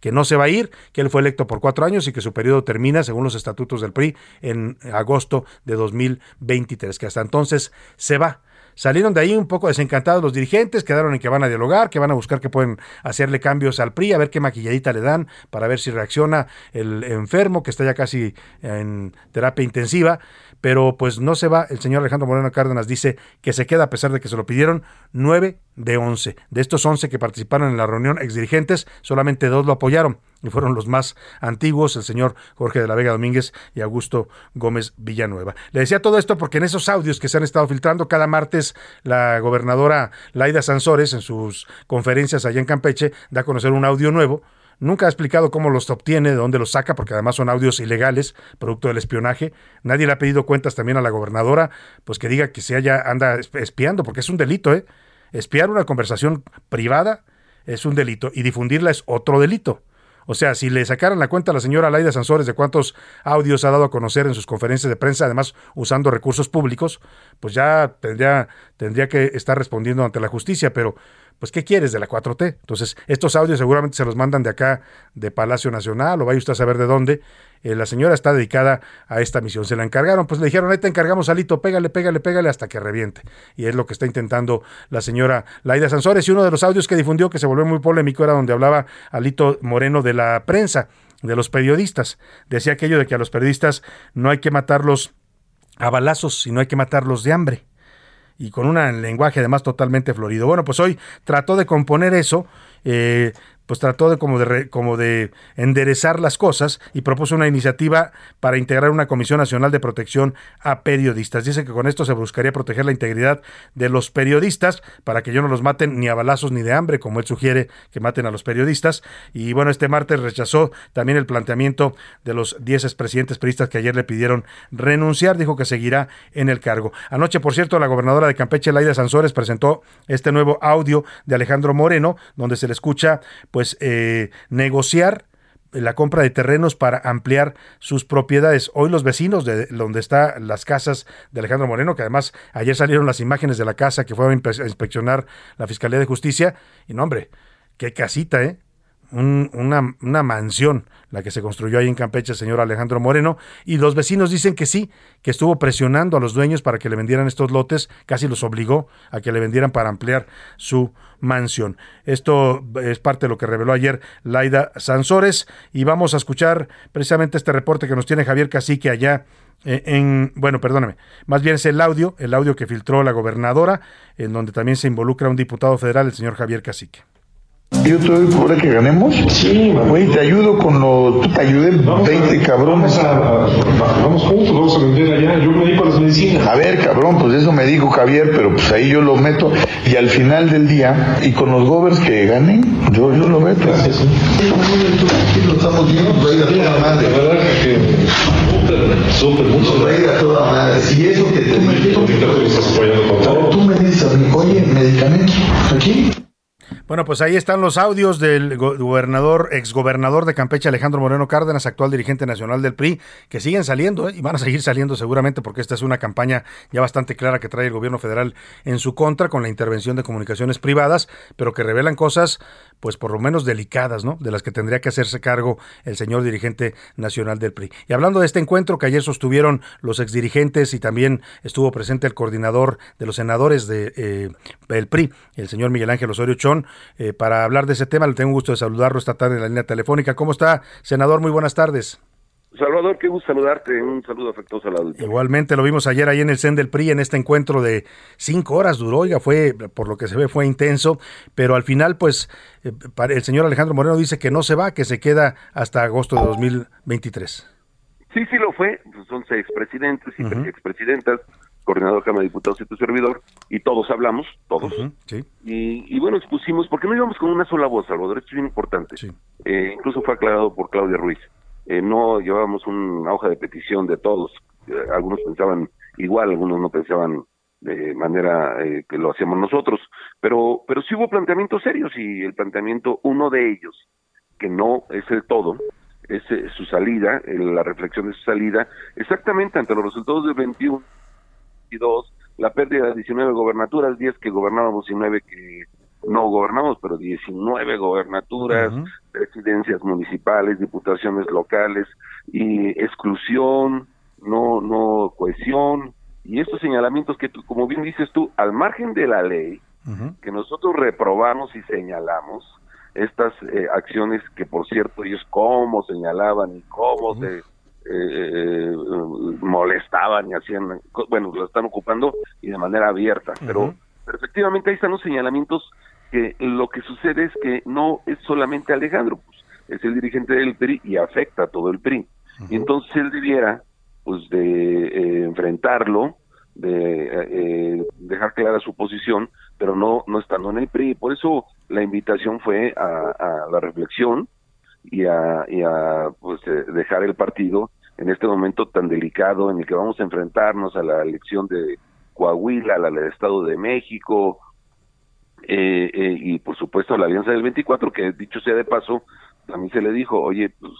que no se va a ir, que él fue electo por cuatro años y que su periodo termina, según los estatutos del PRI, en agosto de 2023, que hasta entonces se va. Salieron de ahí un poco desencantados los dirigentes, quedaron en que van a dialogar, que van a buscar que pueden hacerle cambios al PRI, a ver qué maquilladita le dan para ver si reacciona el enfermo que está ya casi en terapia intensiva, pero pues no se va. El señor Alejandro Moreno Cárdenas dice que se queda a pesar de que se lo pidieron nueve de once. De estos once que participaron en la reunión exdirigentes, solamente dos lo apoyaron y fueron los más antiguos, el señor Jorge de la Vega Domínguez y Augusto Gómez Villanueva. Le decía todo esto porque en esos audios que se han estado filtrando cada martes, la gobernadora Laida Sansores, en sus conferencias allá en Campeche, da a conocer un audio nuevo Nunca ha explicado cómo los obtiene, de dónde los saca, porque además son audios ilegales, producto del espionaje. Nadie le ha pedido cuentas también a la gobernadora, pues que diga que se haya anda espiando, porque es un delito, ¿eh? Espiar una conversación privada es un delito y difundirla es otro delito. O sea, si le sacaran la cuenta a la señora Laida Sansores de cuántos audios ha dado a conocer en sus conferencias de prensa, además usando recursos públicos, pues ya tendría, tendría que estar respondiendo ante la justicia, pero pues ¿qué quieres de la 4T? Entonces, estos audios seguramente se los mandan de acá, de Palacio Nacional, o vaya usted a saber de dónde. Eh, la señora está dedicada a esta misión. Se la encargaron, pues le dijeron, ahí te encargamos, Alito, pégale, pégale, pégale hasta que reviente. Y es lo que está intentando la señora Laida Sansores. Y uno de los audios que difundió, que se volvió muy polémico, era donde hablaba Alito Moreno de la prensa, de los periodistas. Decía aquello de que a los periodistas no hay que matarlos a balazos, sino hay que matarlos de hambre y con un lenguaje además totalmente florido. Bueno, pues hoy trató de componer eso eh, pues trató de como, de como de enderezar las cosas y propuso una iniciativa para integrar una Comisión Nacional de Protección a Periodistas. Dice que con esto se buscaría proteger la integridad de los periodistas para que yo no los maten ni a balazos ni de hambre, como él sugiere que maten a los periodistas. Y bueno, este martes rechazó también el planteamiento de los 10 expresidentes periodistas que ayer le pidieron renunciar. Dijo que seguirá en el cargo. Anoche, por cierto, la gobernadora de Campeche, Laida Sansores, presentó este nuevo audio de Alejandro Moreno, donde se le escucha pues eh, negociar la compra de terrenos para ampliar sus propiedades. Hoy los vecinos de donde están las casas de Alejandro Moreno, que además ayer salieron las imágenes de la casa que fue a inspeccionar la Fiscalía de Justicia, y no hombre, qué casita, ¿eh? Una, una, mansión, la que se construyó ahí en Campeche el señor Alejandro Moreno, y los vecinos dicen que sí, que estuvo presionando a los dueños para que le vendieran estos lotes, casi los obligó a que le vendieran para ampliar su mansión. Esto es parte de lo que reveló ayer Laida Sansores, y vamos a escuchar precisamente este reporte que nos tiene Javier Cacique allá eh, en, bueno, perdóname, más bien es el audio, el audio que filtró la gobernadora, en donde también se involucra un diputado federal, el señor Javier Cacique. Yo te doy por que ganemos. Sí, Güey, te ayudo con lo. Tú te ayudé 20 cabrones. Vamos, juntos, vamos a vender allá. Yo me dedico a las medicinas. A ver, cabrón, pues eso me dijo Javier, pero pues ahí yo lo meto. Y al final del día, y con los govers que ganen, yo, yo lo meto. Gracias. Sí. Lo estamos viendo, pues a toda madre. De verdad que. Súper, a toda madre. Si eso que te digo. Tú me dices a mí, oye, medicamento, aquí. Bueno, pues ahí están los audios del gobernador, exgobernador de Campeche, Alejandro Moreno Cárdenas, actual dirigente nacional del PRI, que siguen saliendo ¿eh? y van a seguir saliendo seguramente porque esta es una campaña ya bastante clara que trae el gobierno federal en su contra con la intervención de comunicaciones privadas, pero que revelan cosas, pues por lo menos delicadas, ¿no? De las que tendría que hacerse cargo el señor dirigente nacional del PRI. Y hablando de este encuentro que ayer sostuvieron los exdirigentes y también estuvo presente el coordinador de los senadores del de, eh, PRI, el señor Miguel Ángel Osorio Chón, eh, para hablar de ese tema. Le tengo gusto de saludarlo esta tarde en la línea telefónica. ¿Cómo está, senador? Muy buenas tardes. Salvador, qué gusto saludarte. Un saludo afectuoso a la Igualmente lo vimos ayer ahí en el CEN del PRI en este encuentro de cinco horas duró, oiga, fue, por lo que se ve, fue intenso, pero al final, pues, eh, el señor Alejandro Moreno dice que no se va, que se queda hasta agosto de 2023. Sí, sí lo fue. Pues son seis presidentes y expresidentas coordinador de Cámara de Diputados y tu servidor, y todos hablamos, todos. y, bueno, expusimos, porque no íbamos con una sola voz, Salvador, esto es bien importante. Eh, incluso fue aclarado por Claudia Ruiz. Eh, no llevábamos una hoja de petición de todos. Eh, algunos pensaban igual, algunos no pensaban de manera que lo hacíamos nosotros. Pero, pero sí hubo planteamientos serios y el planteamiento, uno de ellos, que no es el todo, es su salida, la reflexión de su salida, exactamente ante los resultados del 21 la pérdida de 19 gobernaturas, 10 que gobernábamos y 9 que no gobernamos, pero 19 gobernaturas, presidencias municipales, diputaciones locales y exclusión, no no cohesión. Y estos señalamientos que tú, como bien dices tú, al margen de la ley, que nosotros reprobamos y señalamos estas eh, acciones que por cierto ellos cómo señalaban y cómo se eh, molestaban y hacían, bueno, lo están ocupando y de manera abierta, pero, efectivamente ahí están los señalamientos que lo que sucede es que no es solamente Alejandro, pues es el dirigente del PRI y afecta a todo el PRI. Y entonces él debiera, pues, de eh, enfrentarlo, de eh, dejar clara su posición, pero no, no estando en el PRI. Por eso la invitación fue a, la reflexión y a, y a pues, eh, dejar el partido en este momento tan delicado en el que vamos a enfrentarnos a la elección de Coahuila, a la del Estado de México, eh, eh, y por supuesto la Alianza del 24, que dicho sea de paso, a mí se le dijo, oye, pues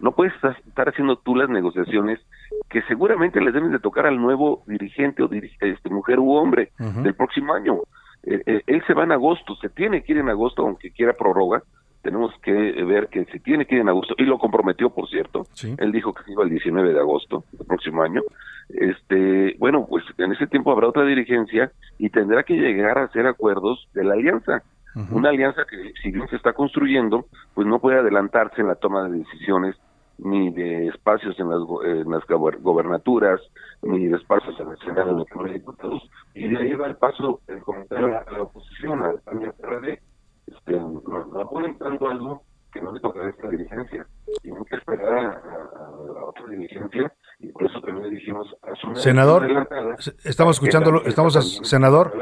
no puedes estar haciendo tú las negociaciones que seguramente les deben de tocar al nuevo dirigente o este, mujer u hombre del próximo año. Eh, él se va en agosto, se tiene que ir en agosto, aunque quiera prórroga, tenemos que ver que se tiene que ir en agosto, y lo comprometió, por cierto, él dijo que iba el 19 de agosto del próximo año, este, bueno, pues en ese tiempo habrá otra dirigencia y tendrá que llegar a hacer acuerdos de la alianza, una alianza que si bien se está construyendo, pues no puede adelantarse en la toma de decisiones ni de espacios en las, en las gobernaturas, ni de espacios en el Senado de los Diputados, y de ahí va el paso, el comentario a la oposición, al PRD, este, no, no ponen tanto algo que no le toca a esta dirigencia. Y no que esperar a, otra dirigencia y por eso también le dijimos a su Senador, estamos escuchándolo, estamos, senador.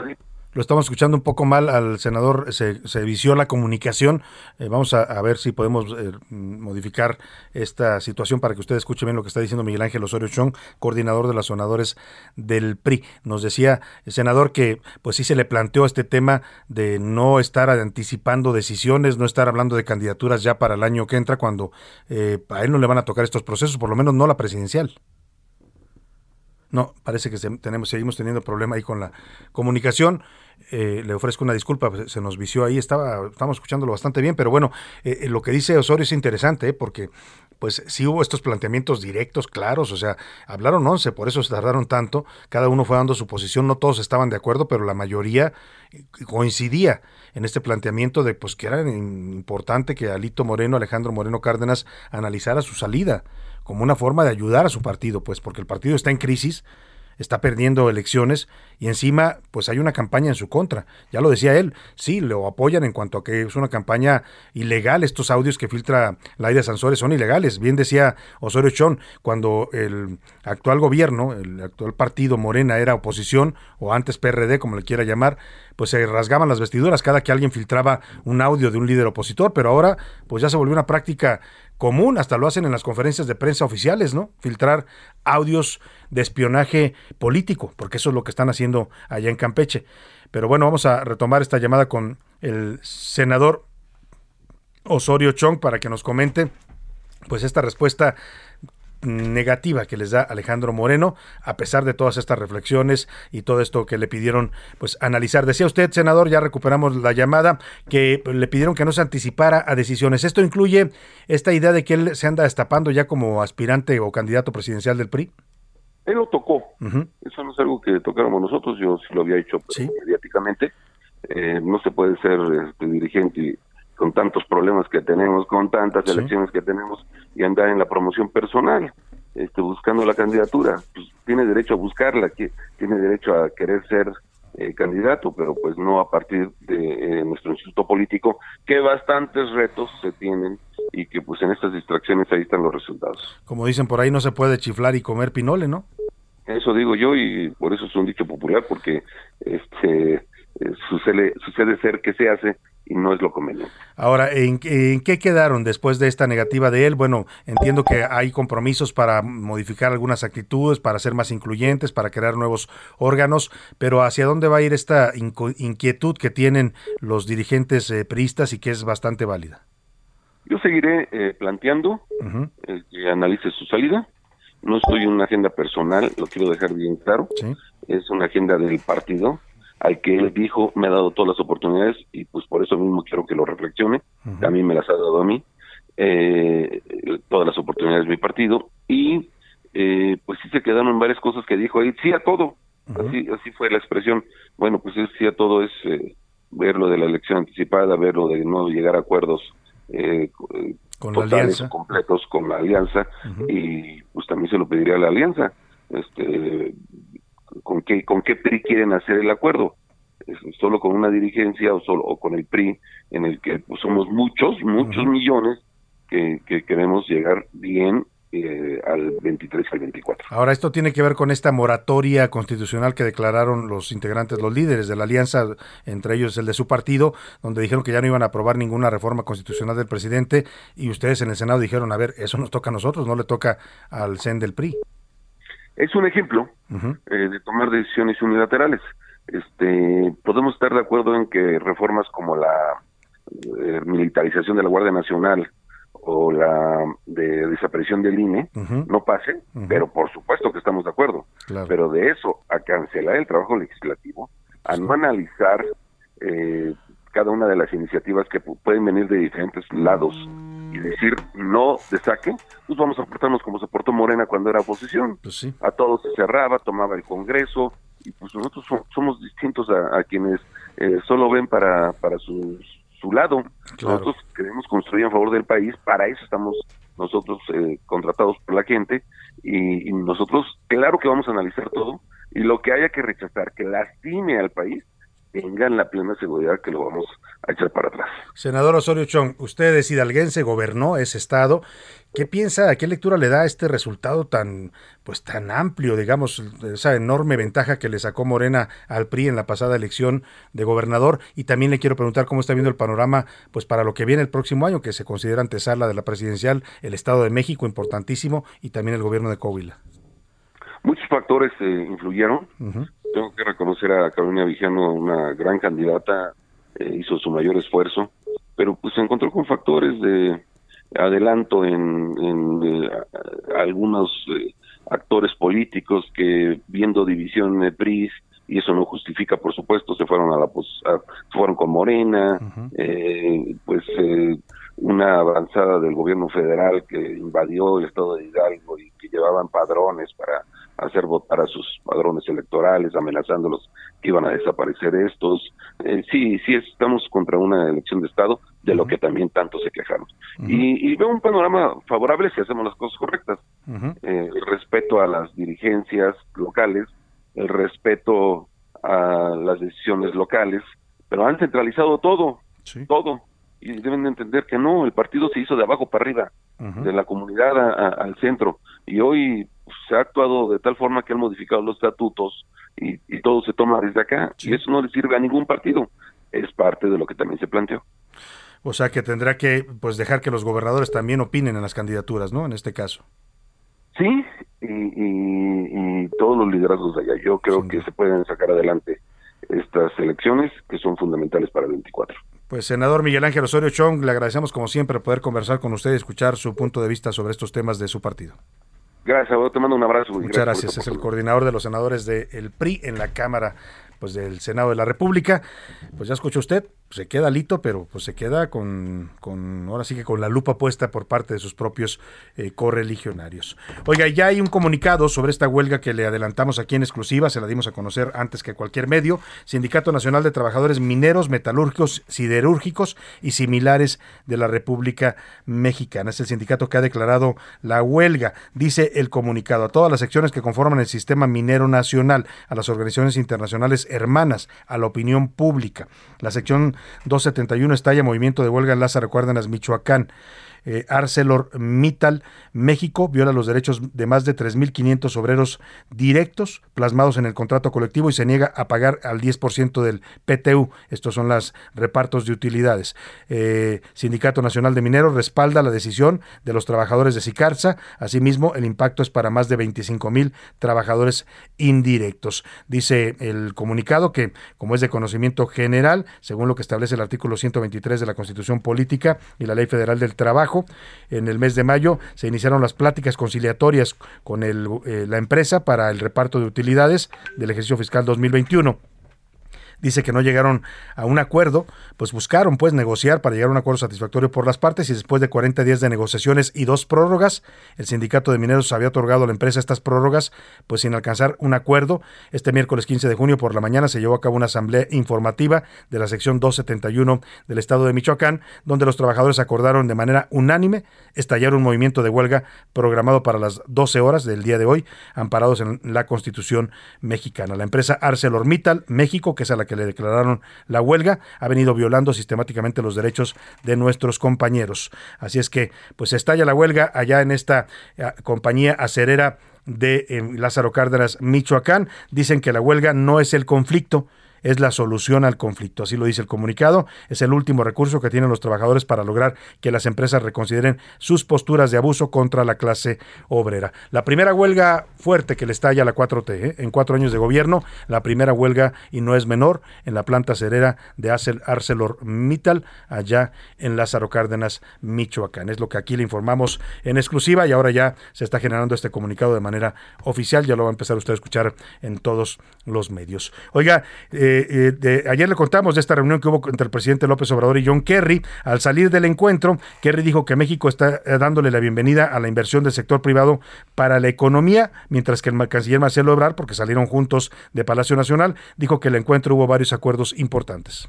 Lo estamos escuchando un poco mal al senador, se, vició la comunicación. Eh, vamos a, ver si podemos eh, modificar esta situación para que usted escuche bien lo que está diciendo Miguel Ángel Osorio Chong, coordinador de los sonadores del PRI. Nos decía el senador que pues sí se le planteó este tema de no estar anticipando decisiones, no estar hablando de candidaturas ya para el año que entra cuando eh, a él no le van a tocar estos procesos, por lo menos no la presidencial. No, parece que tenemos, seguimos teniendo problema ahí con la comunicación. Eh, le ofrezco una disculpa, pues, se nos vició ahí, estaba, estamos escuchándolo bastante bien, pero bueno, eh, eh, lo que dice Osorio es interesante, porque pues sí hubo estos planteamientos directos, claros, o sea, hablaron 11, por eso se tardaron tanto, cada uno fue dando su posición, no todos estaban de acuerdo, pero la mayoría coincidía en este planteamiento de pues que era importante que Alito Moreno, Alejandro Moreno Cárdenas analizara su salida como una forma de ayudar a su partido, pues porque el partido está en crisis, está perdiendo elecciones y encima pues hay una campaña en su contra. Ya lo decía él, sí, lo apoyan en cuanto a que es una campaña ilegal. Estos audios que filtra Laida Sansores son ilegales. Bien decía Osorio Chón, cuando el actual gobierno, el actual partido Morena era oposición o antes PRD como le quiera llamar, pues se rasgaban las vestiduras cada que alguien filtraba un audio de un líder opositor, pero ahora pues ya se volvió una práctica común, hasta lo hacen en las conferencias de prensa oficiales, ¿no? Filtrar audios de espionaje político, porque eso es lo que están haciendo allá en Campeche. Pero bueno, vamos a retomar esta llamada con el senador Osorio Chong para que nos comente pues esta respuesta negativa que les da Alejandro Moreno, a pesar de todas estas reflexiones y todo esto que le pidieron pues analizar. Decía usted, senador, ya recuperamos la llamada, que le pidieron que no se anticipara a decisiones. ¿Esto incluye esta idea de que él se anda destapando ya como aspirante o candidato presidencial del PRI? Él lo tocó. Eso no es algo que tocáramos nosotros, yo sí lo había hecho mediáticamente. Eh, no se puede ser este, dirigente con tantos problemas que tenemos, con tantas elecciones que tenemos y andar en la promoción personal, este, buscando la candidatura. Pues tiene derecho a buscarla, que tiene derecho a querer ser eh, candidato, pero pues no a partir de eh, nuestro instituto político, que bastantes retos se tienen y que pues en estas distracciones ahí están los resultados. Como dicen por ahí, no se puede chiflar y comer pinole, ¿no? Eso digo yo y por eso es un dicho popular, porque este eh, sucede, sucede ser que se hace y no es lo conveniente. Ahora, ¿en, qué quedaron después de esta negativa de él? Bueno, entiendo que hay compromisos para modificar algunas actitudes, para ser más incluyentes, para crear nuevos órganos, pero ¿hacia dónde va a ir esta inquietud que tienen los dirigentes eh, priistas y que es bastante válida? Yo seguiré eh, planteando que analice su salida. No estoy en una agenda personal, lo quiero dejar bien claro. Es una agenda del partido al que él dijo me ha dado todas las oportunidades y pues por eso mismo quiero que lo reflexione, a mí me las ha dado a mí, eh, todas las oportunidades de mi partido y eh, pues sí se quedaron varias cosas que dijo ahí, sí a todo, así, así fue la expresión, bueno pues sí a todo es eh, ver lo de la elección anticipada, ver lo de no llegar a acuerdos eh, con totales la completos con la alianza y pues también se lo pediría a la alianza. Este con qué con qué PRI quieren hacer el acuerdo solo con una dirigencia o solo o con el PRI en el que pues, somos muchos muchos millones que, que queremos llegar bien eh, al 23 al 24. Ahora, esto tiene que ver con esta moratoria constitucional que declararon los integrantes, los líderes de la alianza, entre ellos el de su partido, donde dijeron que ya no iban a aprobar ninguna reforma constitucional del presidente y ustedes en el Senado dijeron, a ver, eso nos toca a nosotros, no le toca al CEN del PRI. Es un ejemplo eh, de tomar decisiones unilaterales. Este, podemos estar de acuerdo en que reformas como la eh, militarización de la Guardia Nacional, o la de desaparición del INE no pase, pero por supuesto que estamos de acuerdo. Pero de eso a cancelar el trabajo legislativo, a no analizar eh, cada una de las iniciativas que pueden venir de diferentes lados y decir no de saque, pues vamos a portarnos como se portó Morena cuando era oposición. Pues a todos se cerraba, tomaba el Congreso y pues nosotros somos distintos a, quienes eh, solo ven para, para sus su lado. Nosotros queremos construir en favor del país, para eso estamos nosotros eh, contratados por la gente y, nosotros, claro que vamos a analizar todo y lo que haya que rechazar, que lastime al país, tengan la plena seguridad que lo vamos a echar para atrás. Senador Osorio Chong, usted es hidalguense, gobernó ese estado. ¿Qué piensa, qué lectura le da este resultado tan, pues tan amplio, digamos, esa enorme ventaja que le sacó Morena al PRI en la pasada elección de gobernador? Y también le quiero preguntar cómo está viendo el panorama, pues para lo que viene el próximo año, que se considera antesala de la presidencial, el Estado de México, importantísimo, y también el gobierno de Coahuila. Muchos factores eh, influyeron. Tengo que reconocer a Carolina Vigiano, una gran candidata, eh, hizo su mayor esfuerzo, pero pues se encontró con factores de adelanto en, en eh, algunos actores políticos que viendo división de PRI y eso no justifica por supuesto se fueron a la fueron con Morena pues una avanzada del gobierno federal que invadió el estado de Hidalgo y que llevaban padrones para hacer votar a sus padrones electorales, amenazándolos que iban a desaparecer estos. Eh, sí, sí, estamos contra una elección de Estado, de lo que también tanto se quejaron. y, veo un panorama favorable si hacemos las cosas correctas. Eh, el respeto a las dirigencias locales, el respeto a las decisiones locales, pero han centralizado todo, todo. Y deben de entender que no, el partido se hizo de abajo para arriba, de la comunidad al centro. Y hoy se ha actuado de tal forma que han modificado los estatutos y, todo se toma desde acá y eso no le sirve a ningún partido. Es parte de lo que también se planteó. O sea que tendrá que pues dejar que los gobernadores también opinen en las candidaturas, ¿no? En este caso. Sí, y, todos los liderazgos de allá. Yo creo que se pueden sacar adelante estas elecciones que son fundamentales para el 24. Pues senador Miguel Ángel Osorio Chong, le agradecemos como siempre poder conversar con usted y escuchar su punto de vista sobre estos temas de su partido. Gracias, te mando un abrazo. Muchas gracias. Es el coordinador de los senadores del PRI en la Cámara pues del Senado de la República. Pues ya escuchó usted, se queda lito, pero pues se queda con, con, ahora sí que con la lupa puesta por parte de sus propios eh, correligionarios. Oiga, ya hay un comunicado sobre esta huelga que le adelantamos aquí en exclusiva, se la dimos a conocer antes que cualquier medio, Sindicato Nacional de Trabajadores Mineros, Metalúrgicos, Siderúrgicos y similares de la República Mexicana. Es el sindicato que ha declarado la huelga, dice el comunicado, a todas las secciones que conforman el sistema minero nacional, a las organizaciones internacionales hermanas, a la opinión pública. La sección 271 estalla movimiento de huelga en Lázaro Cárdenas, Michoacán eh, ArcelorMittal México viola los derechos de más de 3.500 obreros directos plasmados en el contrato colectivo y se niega a pagar al 10% del PTU. Estos son los repartos de utilidades. Eh, Sindicato Nacional de Mineros respalda la decisión de los trabajadores de Sicarza. Asimismo, el impacto es para más de 25.000 trabajadores indirectos. Dice el comunicado que, como es de conocimiento general, según lo que establece el artículo 123 de la Constitución Política y la Ley Federal del Trabajo, en el mes de mayo se iniciaron las pláticas conciliatorias con eh, la empresa para el reparto de utilidades del ejercicio fiscal 2021 dice que no llegaron a un acuerdo, pues buscaron pues negociar para llegar a un acuerdo satisfactorio por las partes y después de 40 días de negociaciones y dos prórrogas, el sindicato de mineros había otorgado a la empresa estas prórrogas, pues sin alcanzar un acuerdo. Este miércoles 15 de junio por la mañana se llevó a cabo una asamblea informativa de la sección 271 del estado de Michoacán, donde los trabajadores acordaron de manera unánime estallar un movimiento de huelga programado para las 12 horas del día de hoy, amparados en la Constitución mexicana. La empresa ArcelorMittal México, que es a la la que le declararon la huelga, ha venido violando sistemáticamente los derechos de nuestros compañeros. Así es que, pues estalla la huelga allá en esta eh, compañía acerera de Lázaro Cárdenas, Michoacán. Dicen que la huelga no es el conflicto, es la solución al conflicto. Así lo dice el comunicado. Es el último recurso que tienen los trabajadores para lograr que las empresas reconsideren sus posturas de abuso contra la clase obrera. La primera huelga fuerte que le estalla a la 4T ¿eh? en cuatro años de gobierno, la primera huelga, y no es menor, en la planta cerera de ArcelorMittal, allá en Lázaro Cárdenas, Michoacán. Es lo que aquí le informamos en exclusiva y ahora ya se está generando este comunicado de manera oficial. Ya lo va a empezar usted a escuchar en todos los medios. Oiga, eh, eh, ayer le contamos de esta reunión que hubo entre el presidente López Obrador y John Kerry. Al salir del encuentro, Kerry dijo que México está eh, dándole la bienvenida a la inversión del sector privado para la economía, mientras que el canciller Marcelo Ebrard, porque salieron juntos de Palacio Nacional, dijo que el encuentro hubo varios acuerdos importantes.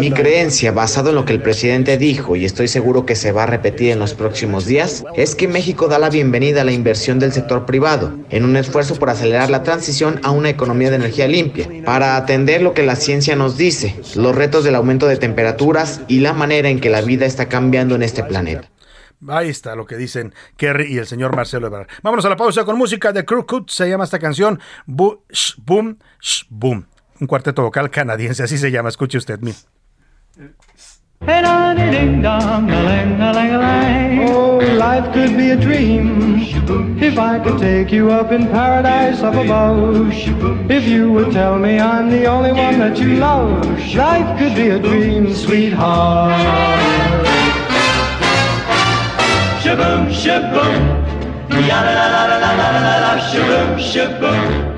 Mi creencia, basado en lo que el presidente dijo, y estoy seguro que se va a repetir en los próximos días, es que México da la bienvenida a la inversión del sector privado, en un esfuerzo por acelerar la transición a una economía de energía limpia, para atender lo que la ciencia nos dice, los retos del aumento de temperaturas y la manera en que la vida está cambiando en este planeta. Ahí está lo que dicen Kerry y el señor Marcelo Ebrard. Vámonos a la pausa con música de Crew Cut. Se llama esta canción Boom, Boom, Boom un cuarteto vocal canadiense, así se llama, escuche usted. mi. Oh, life could be a dream if I could take you up in paradise up above. If you would tell me I'm the only one that you love, life could be a dream, sweetheart. Shaboom, shaboom, ya la la la la la la la, shaboom, shaboom.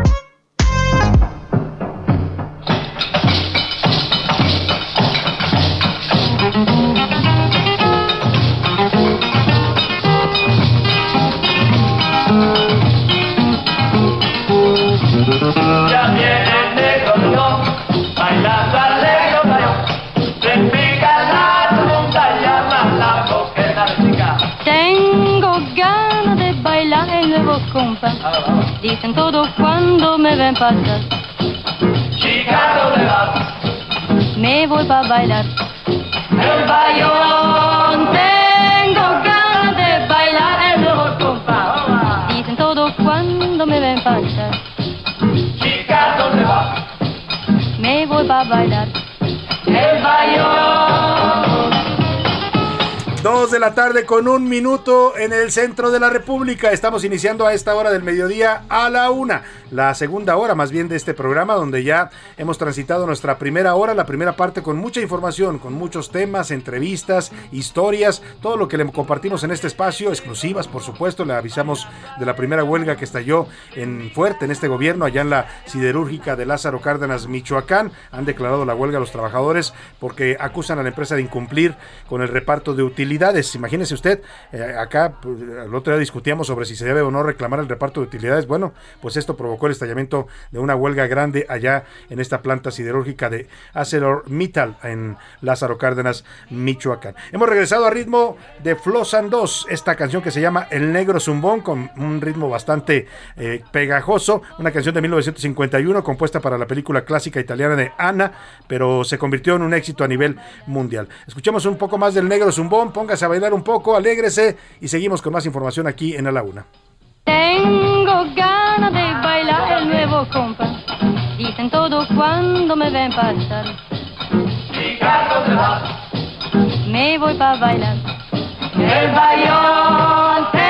Dicen todo cuando me ven pasar. Chica, ¿dónde vas? Me voy para bailar. El bayón. Tengo ganas de bailar el nuevo compás. Dicen todo cuando me ven pasar. Chica, ¿dónde vas? Me voy para bailar. El bayón. Dos de la tarde con un minuto en el centro de la República. Estamos iniciando a esta hora del mediodía a la una. La segunda hora más bien de este programa donde ya hemos transitado nuestra primera hora, la primera parte con mucha información, con muchos temas, entrevistas, historias, todo lo que le compartimos en este espacio, exclusivas por supuesto. Le avisamos de la primera huelga que estalló en fuerte en este gobierno allá en la siderúrgica de Lázaro Cárdenas, Michoacán. Han declarado la huelga a los trabajadores porque acusan a la empresa de incumplir con el reparto de utilidades utilidades. Imagínese usted, eh, acá pues, el otro día discutíamos sobre si se debe o no reclamar el reparto de utilidades. Bueno, pues esto provocó el estallamiento de una huelga grande allá en esta planta siderúrgica de ArcelorMittal en Lázaro Cárdenas, Michoacán. Hemos regresado a ritmo de Flosan 2, esta canción que se llama El Negro Zumbón, con un ritmo bastante eh, pegajoso, una canción de 1951 compuesta para la película clásica italiana de Ana, pero se convirtió en un éxito a nivel mundial. Escuchemos un poco más del Negro Zumbón, póngase a bailar un poco, alégrese y seguimos con más información aquí en A la Una. Tengo ganas de bailar el nuevo compás. Dicen todo cuando me ven pasar. Chica, ¿dónde vas? Me voy para bailar. El bayón.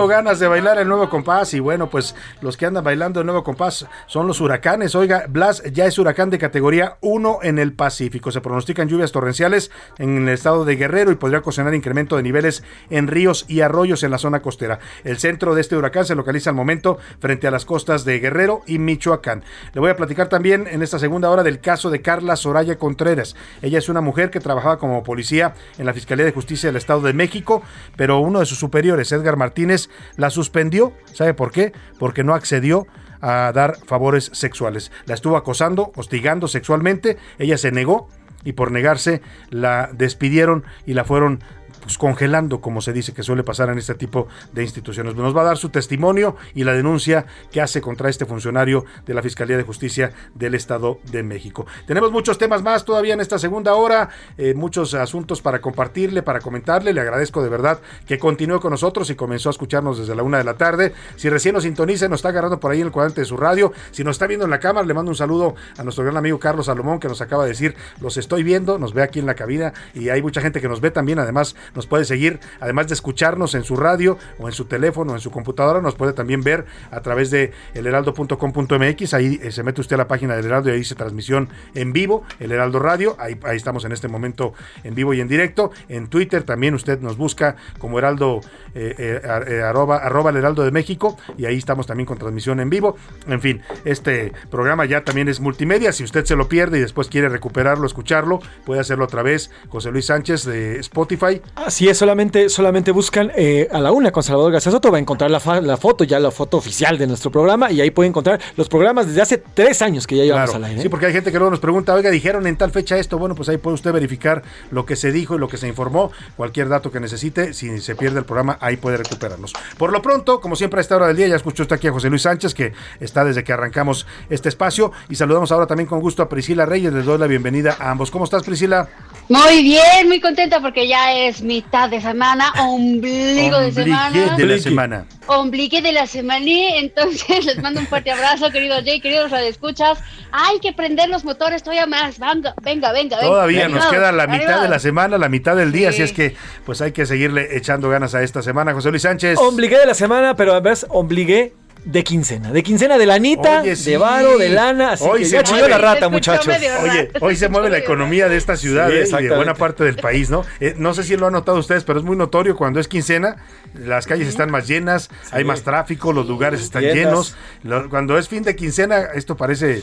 Tengo ganas de bailar el nuevo compás y bueno, pues los que andan bailando el nuevo compás son los huracanes. Oiga, Blas ya es huracán de categoría 1 en el Pacífico. Se pronostican lluvias torrenciales en el estado de Guerrero y podría ocasionar incremento de niveles en ríos y arroyos en la zona costera. El centro de este huracán se localiza al momento frente a las costas de Guerrero y Michoacán. Le voy a platicar también en esta segunda hora del caso de Carla Soraya Contreras. Ella es una mujer que trabajaba como policía en la Fiscalía de Justicia del Estado de México, pero uno de sus superiores, Edgar Martínez, la suspendió. ¿Sabe por qué? Porque no accedió a dar favores sexuales. La estuvo acosando, hostigando sexualmente. Ella se negó y por negarse la despidieron y la fueron pues, congelando, como se dice que suele pasar en este tipo de instituciones. Nos va a dar su testimonio y la denuncia que hace contra este funcionario de la Fiscalía de Justicia del Estado de México. Tenemos muchos temas más todavía en esta segunda hora, eh, muchos asuntos para compartirle, para comentarle. Le agradezco de verdad que continúe con nosotros y comenzó a escucharnos desde la una de la tarde. Si recién nos sintoniza, nos está agarrando por ahí en el cuadrante de su radio. Si nos está viendo en la cámara, le mando un saludo a nuestro gran amigo Carlos Salomón que nos acaba de decir, los estoy viendo, nos ve aquí en la cabina y hay mucha gente que nos ve también, además nos puede seguir, además de escucharnos en su radio o en su teléfono o en su computadora, nos puede también ver a través de elheraldo.com.mx, ahí eh, se mete usted a la página del Heraldo y ahí dice transmisión en vivo, el Heraldo Radio, ahí, estamos en este momento en vivo y en directo, en Twitter también usted nos busca como Heraldo, eh, eh, arroba, arroba el Heraldo de México y ahí estamos también con transmisión en vivo, en fin, este programa ya también es multimedia, si usted se lo pierde y después quiere recuperarlo, escucharlo, puede hacerlo otra vez, José Luis Sánchez de Spotify. Así es, solamente, solamente buscan eh, a la una con Salvador García Soto, va a encontrar la, fa- la foto, ya la foto oficial de nuestro programa, y ahí puede encontrar los programas desde hace tres años que ya llevamos Claro, al aire. Sí, porque hay gente que luego nos pregunta, oiga, dijeron en tal fecha esto. Bueno, pues ahí puede usted verificar lo que se dijo y lo que se informó. Cualquier dato que necesite, si se pierde el programa, ahí puede recuperarlos. Por lo pronto, como siempre a esta hora del día, ya escuchó usted aquí a José Luis Sánchez, que está desde que arrancamos este espacio. Y saludamos ahora también con gusto a Priscila Reyes. Les doy la bienvenida a ambos. ¿Cómo estás, Priscila? Muy bien, muy contenta porque ya es mitad de semana, ombligo de semana. de la semana. Ombligue de la semana, entonces les mando un fuerte abrazo, querido Jay, queridos radioescuchas. Hay que prender los motores todavía más, venga, venga, venga. venga. Todavía nos queda la mitad de la semana, la mitad del día, Sí. así es que pues hay que seguirle echando ganas a esta semana. José Luis Sánchez. Ombligué de la semana, pero además ombligué de quincena. De quincena de lanita, Oye, sí. de varo, de lana. Así Hoy que se ya chilló la rata, muchachos. Oye, hoy se mueve la economía de esta ciudad Sí, eh, y de buena parte del país, ¿no? Eh, no sé si lo han notado ustedes, pero es muy notorio cuando es quincena, las calles están más llenas, hay más tráfico, los lugares están Tiendas. llenos. Lo- cuando es fin de quincena, esto parece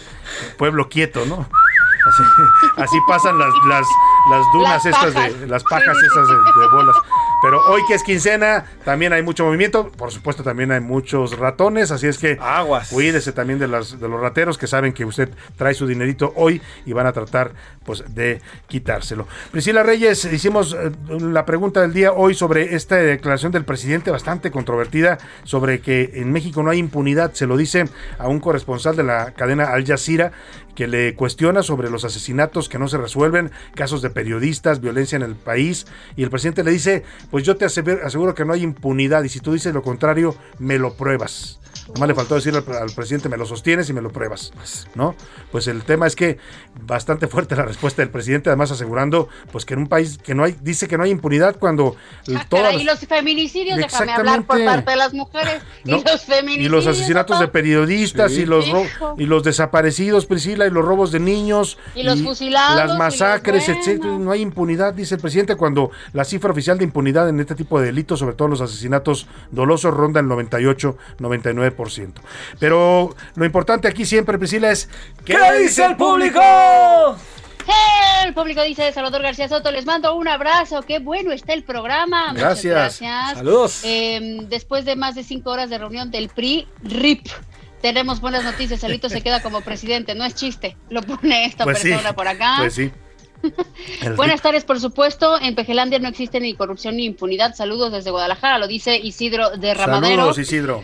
pueblo quieto, ¿no? Así, así pasan las, las, las dunas Las estas pajas. de las pajas esas de, de bolas. Pero hoy que es quincena, también hay mucho movimiento. Por supuesto, también hay muchos ratones. Así es que Aguas. cuídese también de, las, de los rateros que saben que usted trae su dinerito hoy y van a tratar pues de quitárselo. Priscila Reyes, hicimos eh, la pregunta del día hoy sobre esta declaración del presidente bastante controvertida sobre que en México no hay impunidad. Se lo dice a un corresponsal de la cadena Al Jazeera que le cuestiona sobre los asesinatos que no se resuelven, casos de periodistas, violencia en el país, y el presidente le dice, pues yo te aseguro, que no hay impunidad, y si tú dices lo contrario, me lo pruebas. Nomás le faltó decirle al, al presidente, me lo sostienes y me lo pruebas, ¿no? Pues el tema es que bastante fuerte la respuesta del presidente, además asegurando, pues que en un país que no hay, dice que no hay impunidad cuando Ah, todas las- y los feminicidios, déjame hablar por parte de las mujeres. ¿no? Y los feminicidios. Y los asesinatos de periodistas Sí. y los Hijo. y los desaparecidos, Priscila, y los robos de niños. Y los fusilados, y Las masacres, etcétera. No hay impunidad, dice el presidente, cuando la cifra oficial de impunidad en este tipo de delitos, sobre todo los asesinatos dolosos, ronda el 98-99%. Pero lo importante aquí siempre, Priscila, es ¿Qué dice el público? El público dice Salvador García Soto, les mando un abrazo, qué bueno está el programa. Muchas Gracias. gracias. Saludos. Eh, después de más de cinco horas de reunión del PRI, RIP. Tenemos buenas noticias, Alito se queda como presidente, no es chiste, lo pone esta Pues sí, persona por acá. Pues sí. Buenas tardes, por supuesto. En Pejelandia no existe ni corrupción ni impunidad. Saludos desde Guadalajara, lo dice Isidro de Ramadero. Saludos, Isidro.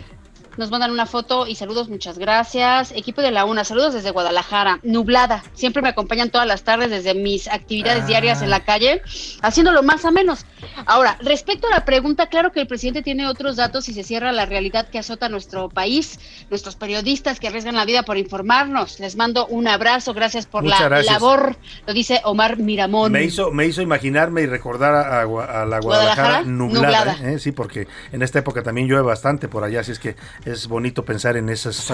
Nos mandan una foto y saludos, muchas gracias. Equipo de la UNA, saludos desde Guadalajara. Nublada, siempre me acompañan todas las tardes desde mis actividades Ah. diarias en la calle, haciéndolo más a menos. Ahora, respecto a la pregunta, claro que el presidente tiene otros datos y se cierra la realidad que azota nuestro país, nuestros periodistas que arriesgan la vida por informarnos. Les mando un abrazo, gracias por Muchas la gracias. labor, lo dice Omar Miramón. Me hizo, me hizo imaginarme y recordar a, a a la Guadalajara, Guadalajara, nublada. nublada. ¿eh? Sí, porque en esta época también llueve bastante por allá, así es que es bonito pensar en esas,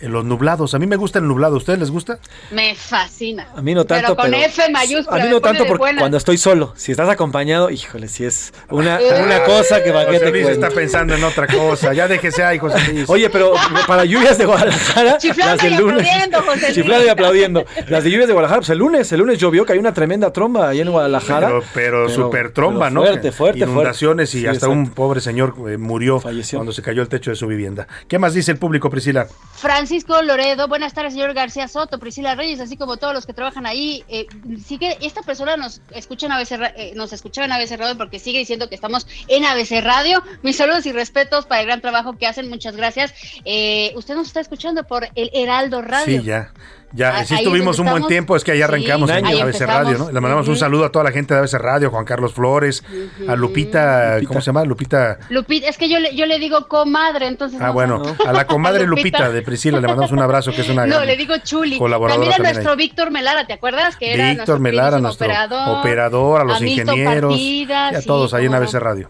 en los nublados. A mí me gusta el nublado, ¿a ustedes les gusta? Me fascina. A mí no tanto, pero con pero- F mayúscula. A mí no tanto porque buenas. cuando estoy solo, si estás acompañado, híjole, si es una, una cosa que va que José te está pensando en otra cosa. Ya déjese ahí, José Luis. Oye, pero para lluvias de Guadalajara, Chiflando las del y lunes. aplaudiendo, José Luis. Chiflando y aplaudiendo. Las de lluvias de Guadalajara, pues el lunes, el lunes llovió, que hay una tremenda tromba ahí en Guadalajara. Pero, pero, super tromba, pero ¿no? Fuerte, fuerte, Inundaciones fuerte. y Sí, hasta exacto. un pobre señor eh, murió Falleció. cuando se cayó el techo de su vivienda. ¿Qué más dice el público, Priscila? Francisco Loredo, buenas tardes, señor García Soto, Priscila Reyes, así como todos los que trabajan ahí. Eh, sí que esta persona nos escucha en ABC, Ra- eh, nos escucha en ABC Radio porque sigue diciendo que estamos en ABC Radio. Mis saludos y respetos para el gran trabajo que hacen, muchas gracias. Eh, usted nos está escuchando por el Heraldo Radio. Sí, ya. Ya, Ah, sí ahí es estuvimos un buen tiempo, es que ahí Sí, arrancamos en ahí ABC empezamos. Radio, ¿no? Le mandamos un saludo a toda la gente de ABC Radio, Juan Carlos Flores, a Lupita, ¿cómo se llama? Lupita. Lupita, es que yo le, yo le digo comadre, entonces. Ah, no bueno, a la comadre Lupita de Priscila le mandamos un abrazo, que es una No, gran le digo Chuli. colaboradora También a también nuestro ahí. Víctor Melara, ¿te acuerdas? Que era Víctor Melara, nuestro operador, operador, a los ingenieros, Partidas, y a sí, todos ahí en. ABC Radio.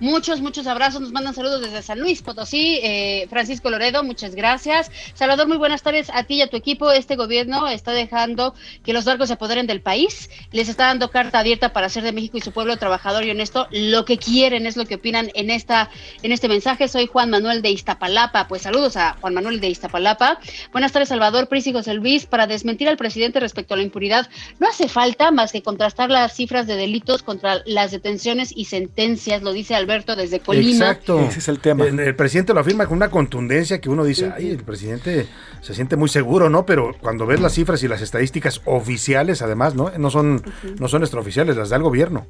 Muchos, muchos abrazos. Nos mandan saludos desde San Luis Potosí. Eh, Francisco Loredo, muchas gracias. Salvador, muy buenas tardes a ti y a tu equipo. Este gobierno está dejando que los narcos se apoderen del país. Les está dando carta abierta para hacer de México y su pueblo trabajador y honesto. Lo que quieren es lo que opinan en esta en este mensaje. Soy Juan Manuel de Iztapalapa. Pues saludos a Juan Manuel de Iztapalapa. Buenas tardes, Salvador, Pris y José Luis. Para desmentir al presidente respecto a la impunidad, no hace falta más que contrastar las cifras de delitos contra las detenciones y sentencias, lo dice Alberto desde Colima. Exacto. Ese es el tema. El, el presidente lo afirma con una contundencia que uno dice, ay, el presidente se siente muy seguro, ¿no? Pero cuando ves las cifras y las estadísticas oficiales, además, ¿no? No son, no son extraoficiales, las da el gobierno.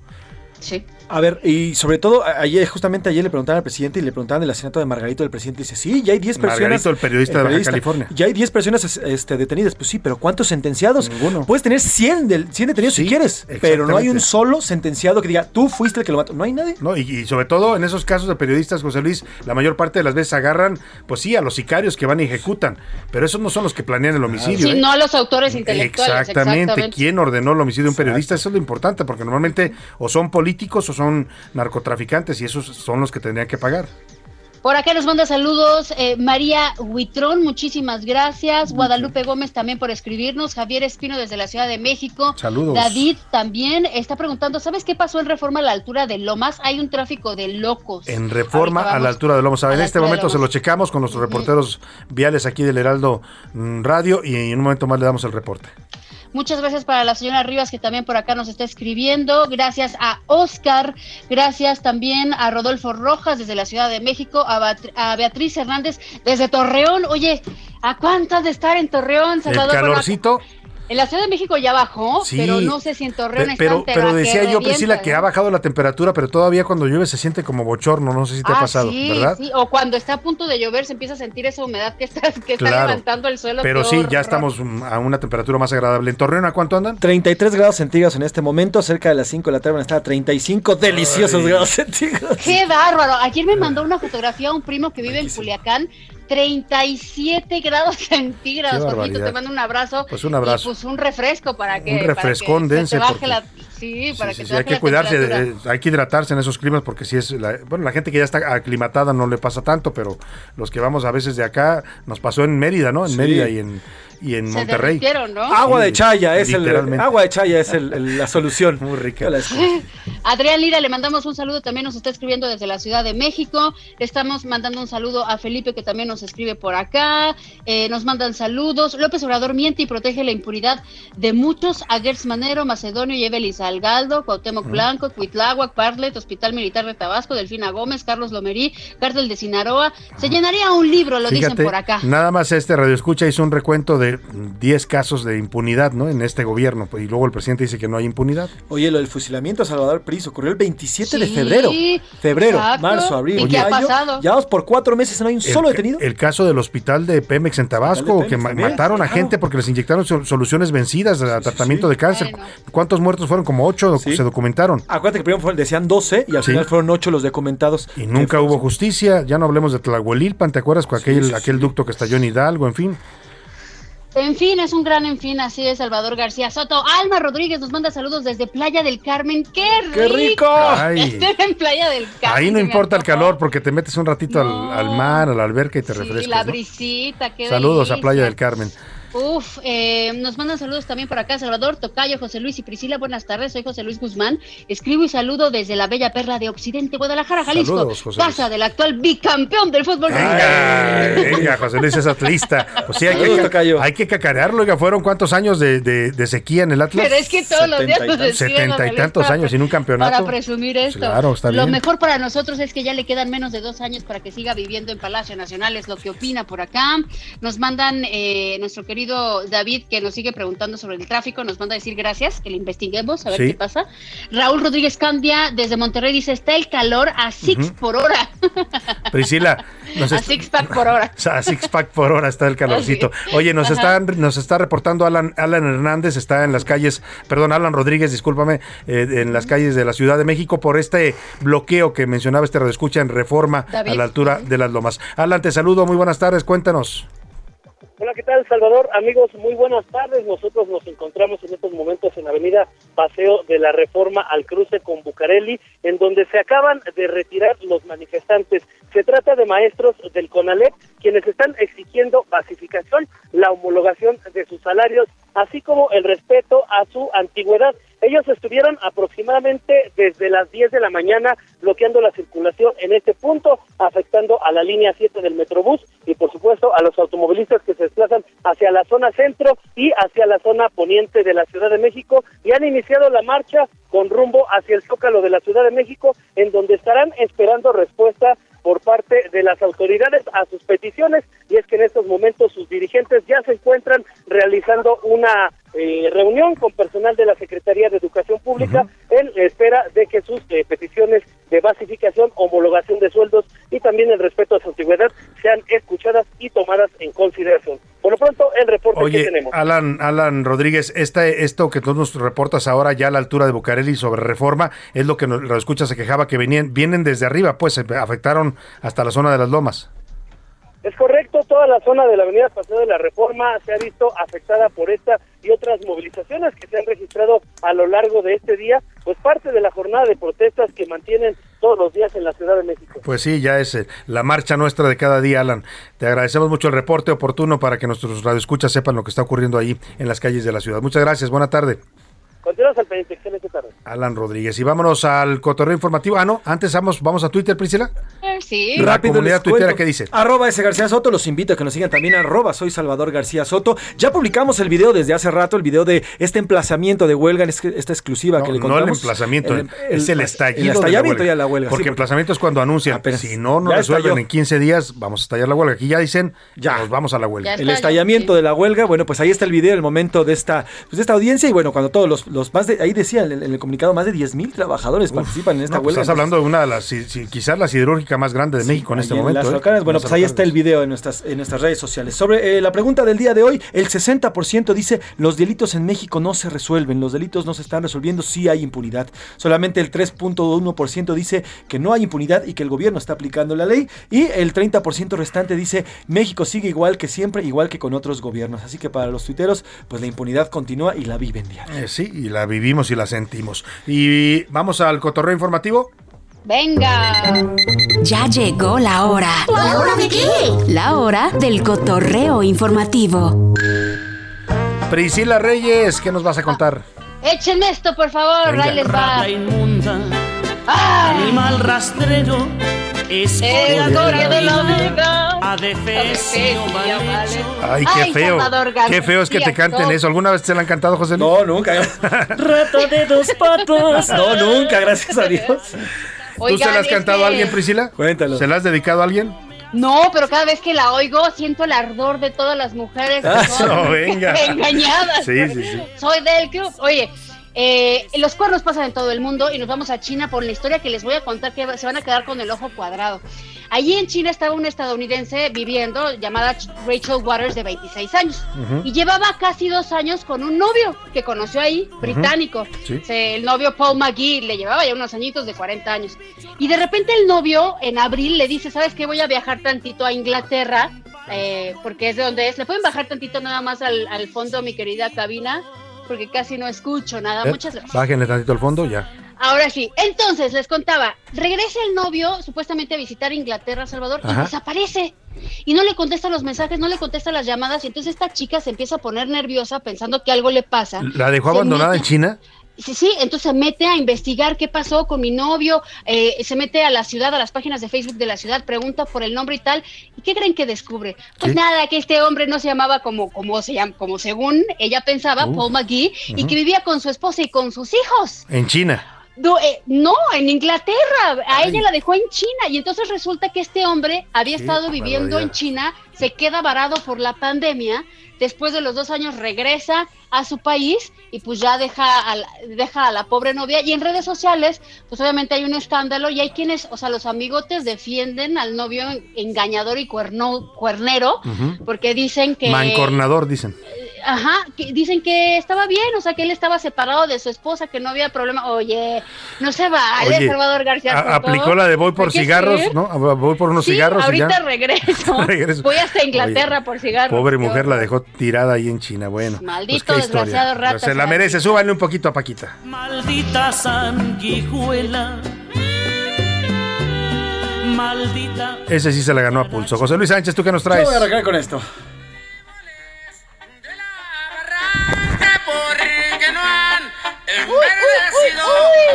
Sí. A ver, y sobre todo, ayer, justamente ayer le preguntaban al presidente y le preguntaban del asesinato de Margarito del presidente. Dice, sí, ya hay 10 personas. Margarito, el periodista de Baja California. Ya hay 10 personas es- este, detenidas. Pues sí, pero ¿cuántos sentenciados? Ninguno. Puedes tener 100, del, 100 detenidos si quieres, pero no hay un solo sentenciado que diga, tú fuiste el que lo mató. No hay nadie. No, y, y sobre todo en esos casos de periodistas, José Luis, la mayor parte de las veces agarran, pues sí, a los sicarios que van y ejecutan, pero esos no son los que planean el homicidio. Sí, ¿eh? no a los autores intelectuales. Exactamente. Exactamente. ¿Quién ordenó el homicidio de un periodista? Eso es lo importante, porque normalmente o son políticos o son narcotraficantes y esos son los que tendrían que pagar. Por acá nos manda saludos eh, María Huitrón, muchísimas gracias. Guadalupe Gómez también por escribirnos. Javier Espino desde la Ciudad de México. Saludos. David también está preguntando, ¿sabes qué pasó en Reforma a la altura de Lomas? Hay un tráfico de locos. En reforma a la altura de Lomo. ¿sabe? a En la este momento se lo Lomas. checamos con nuestros reporteros viales aquí del Heraldo mm, Radio y en un momento más le damos el reporte. Muchas gracias para la señora Rivas que también por acá nos está escribiendo. Gracias a Oscar. Gracias también a Rodolfo Rojas desde la Ciudad de México. A, Beatriz Hernández desde Torreón. Oye, ¿a cuántas de estar en Torreón, El Salvador? Bueno, calorcito. En la Ciudad de México ya bajó, Sí, pero no sé si en Torreón pero, pero terra- decía yo, Priscila, que ha bajado la temperatura, pero todavía cuando llueve se siente como bochorno. No sé si te ha Ah, pasado, sí, ¿verdad? sí, o cuando está a punto de llover se empieza a sentir esa humedad que está, que está levantando el suelo. Pero sí, horror. ya estamos a una temperatura más agradable. ¿En Torreón a cuánto andan? 33 grados centígrados en este momento, cerca de las 5 de la tarde van a estar a 35 deliciosos Ay. grados centígrados. Qué bárbaro. Ayer me mandó una fotografía un primo que vive en Culiacán. 37 grados centígrados. Qué Jorgito, te mando un abrazo. Pues un abrazo. Y pues un refresco para que. Un para refrescón, que se dense, te baje porque- la. Sí, para Sí, que sí, te hay que la cuidarse, eh, hay que hidratarse en esos climas porque si es, la, bueno, la gente que ya está aclimatada no le pasa tanto, pero los que vamos a veces de acá, nos pasó en Mérida, ¿no? En Sí. Mérida y en, y en Se Monterrey. ¿no? Agua de chaya es el agua de chaya es el- el- la solución. Muy rica. Adrián Lira, le mandamos un saludo, también nos está escribiendo desde la Ciudad de México. Le estamos mandando un saludo a Felipe, que también nos escribe por acá. Eh, nos mandan saludos. López Obrador miente y protege la impunidad de muchos. A Gertz Manero, Macedonio y Evelyn Salgaldo, Cuauhtémoc Blanco, Cuitláhuac, Bartlett, Hospital Militar de Tabasco, Delfina Gómez, Carlos Lomerí, Cártel de Sinaloa. Se llenaría un libro, lo dicen por acá. nada más este Radio Escucha hizo un recuento de 10 casos de impunidad, ¿no? En este gobierno, pues, y luego el presidente dice que no hay impunidad. Oye, lo del fusilamiento a Salvador Pris ocurrió el 27 de Sí, febrero. Febrero, exacto. marzo, abril, ¿Y qué ha mayo. pasado? Ya vamos por cuatro meses, no hay un solo el, detenido. El caso del hospital de Pemex en Tabasco, Pemex que también, mataron a claro. gente porque les inyectaron sol- soluciones vencidas a tratamiento de cáncer. ¿Cuántos muertos fueron? Como ocho Sí. se documentaron. Acuérdate que primero fue- decían 12 y al Sí. final fueron 8 los documentados. Y nunca hubo justicia. Ya no hablemos de Tlahuelilpan, ¿te acuerdas? Con aquel, sí, aquel ducto que estalló en Hidalgo, en fin. En fin, es un gran en fin, así es Salvador García Soto. Alma Rodríguez nos manda saludos desde Playa del Carmen. ¡Qué rico! ¡Qué rico! Estar en Playa del Carmen. Ahí no importa el calor porque te metes un ratito al, al mar, a la alberca y te Sí, refrescas. la ¿no? brisita, qué Saludos a. Playa del Carmen. Uf, eh, nos mandan saludos también por acá, Salvador, Tocayo, José Luis y Priscila. Buenas tardes, soy José Luis Guzmán. Escribo y saludo desde la bella perla de Occidente, Guadalajara, Jalisco, Saludos, José casa del actual bicampeón del fútbol. Venga, venga, José Luis es atlista. Pues sí, hay que, hay que cacarearlo. Oiga, fueron cuántos años de, de- de sequía en el Atlas. Pero es que todos los días nos Setenta y tantos años sin un campeonato. Para presumir esto. Claro, está Lo bien. mejor para nosotros es que ya le quedan menos de dos años para que siga viviendo en Palacio Nacional, es lo que opina por acá. Nos mandan eh, nuestro querido David, que nos sigue preguntando sobre el tráfico, nos manda a decir gracias, que le investiguemos, a ver Sí. qué pasa. Raúl Rodríguez Candia, desde Monterrey, dice, está el calor a six por hora. Priscila, nos a six pack por hora. A six pack por hora está el calorcito. Oye, nos están, nos está reportando Alan, Alan Hernández, está en las calles, perdón, Alan Rodríguez, discúlpame, eh, en las calles de la Ciudad de México por este bloqueo que mencionaba este radioescucha en Reforma David. a la altura de las Lomas. Alan, te saludo, muy buenas tardes, cuéntanos. Hola, ¿qué tal, Salvador? Amigos, muy buenas tardes. Nosotros nos encontramos en estos momentos en Avenida Paseo de la Reforma al cruce con Bucareli, en donde se acaban de retirar los manifestantes. Se trata de maestros del CONALEP, quienes están exigiendo pacificación, la homologación de sus salarios, así como el respeto a su antigüedad. Ellos estuvieron aproximadamente desde las 10 de la mañana bloqueando la circulación en este punto, afectando a la línea 7 del Metrobús y por supuesto a los automovilistas que se desplazan hacia la zona centro y hacia la zona poniente de la Ciudad de México y han iniciado la marcha con rumbo hacia el Zócalo de la Ciudad de México, en donde estarán esperando respuesta por parte de las autoridades a sus peticiones y es que en estos momentos sus dirigentes ya se encuentran realizando una eh, reunión con personal de la Secretaría de Educación Pública en espera de que sus eh, peticiones de basificación, homologación de sueldos y también el respeto a su antigüedad sean escuchadas y tomadas en consideración. Por lo pronto, el reporte que tenemos. Alan, Alan Rodríguez, este, esto que tú nos reportas ahora ya a la altura de Bucareli sobre reforma, es lo que nos, lo escucha se quejaba que venían, vienen desde arriba, pues se afectaron hasta la zona de las lomas. Es correcto, toda la zona de la Avenida Paseo de la Reforma se ha visto afectada por esta y otras movilizaciones que se han registrado a lo largo de este día, pues parte de la jornada de protestas que mantienen todos los días en la Ciudad de México. Pues sí, ya es eh, la marcha nuestra de cada día, Alan. Te agradecemos mucho el reporte oportuno para que nuestros radioescuchas sepan lo que está ocurriendo ahí en las calles de la ciudad. Muchas gracias, buena tarde. Continuamos al pendiente, excelente tarde. Alan Rodríguez. Y vámonos al cotorreo informativo. Ah, no, antes vamos, vamos a Twitter, Priscila. Sí. La Rápido comunidad tuitera. ¿qué dice? Arroba ese García Soto, los invito a que nos sigan también arroba soy Salvador García Soto. Ya publicamos el video desde hace rato, el video de este emplazamiento de huelga, es- esta exclusiva que le No el contamos. emplazamiento, El- es el estallido. el de la estallamiento huelga. ya la huelga, sí, Porque porque- emplazamiento es cuando anuncian. si no nos resuelven estalló. en 15 días, vamos a estallar la huelga. Aquí ya dicen, ya nos vamos a la huelga. el estallamiento de la huelga, bueno, pues ahí está el video, el momento de esta, pues de esta audiencia y bueno, cuando todos los, los más de, ahí decía en el, en el comunicado, más de 10 mil trabajadores participan en esta No, pues huelga. estás hablando de una de las, si- si- quizás la siderúrgica más grande de México en este en momento. las ¿eh? locales, bueno, Las pues ahí está el video en nuestras, en nuestras redes sociales. Sobre eh, la pregunta del día de hoy, el 60% dice los delitos en México no se resuelven, los delitos no se están resolviendo, sí hay impunidad. Solamente el 3.1% dice que no hay impunidad y que el gobierno está aplicando la ley. Y el 30% restante dice México sigue igual que siempre, igual que con otros gobiernos. Así que para los tuiteros, pues la impunidad continúa y la viven diario. Eh, sí, y la vivimos y la sentimos. Y vamos al cotorreo informativo. Venga. Ya llegó la hora. ¿La hora de qué? La hora del cotorreo informativo. Priscila Reyes, ¿qué nos vas a contar? Échenme esto, por favor, Venga. ahí les va. Rata inmunda, ¡Ay! animal rastrero, Escoria de la adefesio hecho. Ay, qué feo. Qué feo es que te canten eso. ¿Alguna vez te la han cantado, José Luis? No, nunca. Rata de dos patas. No, nunca, gracias a Dios. ¿Tú se la has es cantado que- a alguien, Priscila? Cuéntalo. ¿Se la has dedicado a alguien? No, pero cada vez que la oigo siento el ardor de todas las mujeres que Ah, son no, venga. engañadas. Sí, sí, sí. Soy del club. Oye, eh, los cuernos pasan en todo el mundo y nos vamos a China por la historia que les voy a contar que se van a quedar con el ojo cuadrado. Allí en China estaba una estadounidense viviendo llamada Ch- Rachel Waters de 26 años Ujú. y llevaba casi dos años con un novio que conoció ahí, británico. Sí. El novio Paul McGee le llevaba ya unos añitos de 40 años. Y de repente el novio en abril le dice, ¿sabes qué? Voy a viajar tantito a Inglaterra, eh, porque es de donde es. ¿Le pueden bajar tantito nada más al, al fondo, mi querida cabina? Porque casi no escucho nada. Eh, Muchas gracias. Bájenle tantito al fondo, ya. Ahora sí, entonces les contaba, regresa el novio supuestamente a visitar Inglaterra, Salvador, Ajá. y desaparece. y no le contesta los mensajes, no le contesta las llamadas y entonces esta chica se empieza a poner nerviosa pensando que algo le pasa. ¿La dejó Se abandonada mete- en China? Sí, sí, entonces se mete a investigar qué pasó con mi novio, eh, se mete a la ciudad, a las páginas de Facebook de la ciudad, pregunta por el nombre y tal. ¿Y qué creen que descubre? Pues ¿Qué? nada, que este hombre no se llamaba como, como se llama, como según ella pensaba, Uh, Paul McGee, y que vivía con su esposa y con sus hijos. En China. No, eh, no, en Inglaterra. A ella la dejó en China. Y entonces resulta que este hombre había Qué estado viviendo barbaridad. en China, se queda varado por la pandemia. Después de los dos años regresa a su país y pues ya deja a, la, deja a la pobre novia. Y en redes sociales, pues obviamente hay un escándalo y hay quienes, o sea, los amigotes defienden al novio engañador y cuerno, cuernero porque dicen que... Mancornador, dicen. Ajá, que dicen que estaba bien, o sea, que él estaba separado de su esposa, que no había problema. Oye, no se vale, Oye, Salvador García. a- aplicó la de voy por cigarros. ¿no? Voy por unos Sí, cigarros y ahorita ya. regreso. Regreso. Voy hasta Inglaterra Oye, por cigarros. Pobre mujer la dejó tirada ahí en China. Bueno, pues Maldito qué historia. desgraciado rata, Se la merece. Súbanle un poquito a Paquita. Maldita sanguijuela. Maldita. Ese sí se la ganó a pulso. José Luis Sánchez, ¿tú qué nos Yo traes? voy a arrancar con esto.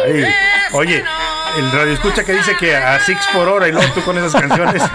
Ay, oye, el radio escucha que dice que a Six por hora y luego tú con esas canciones.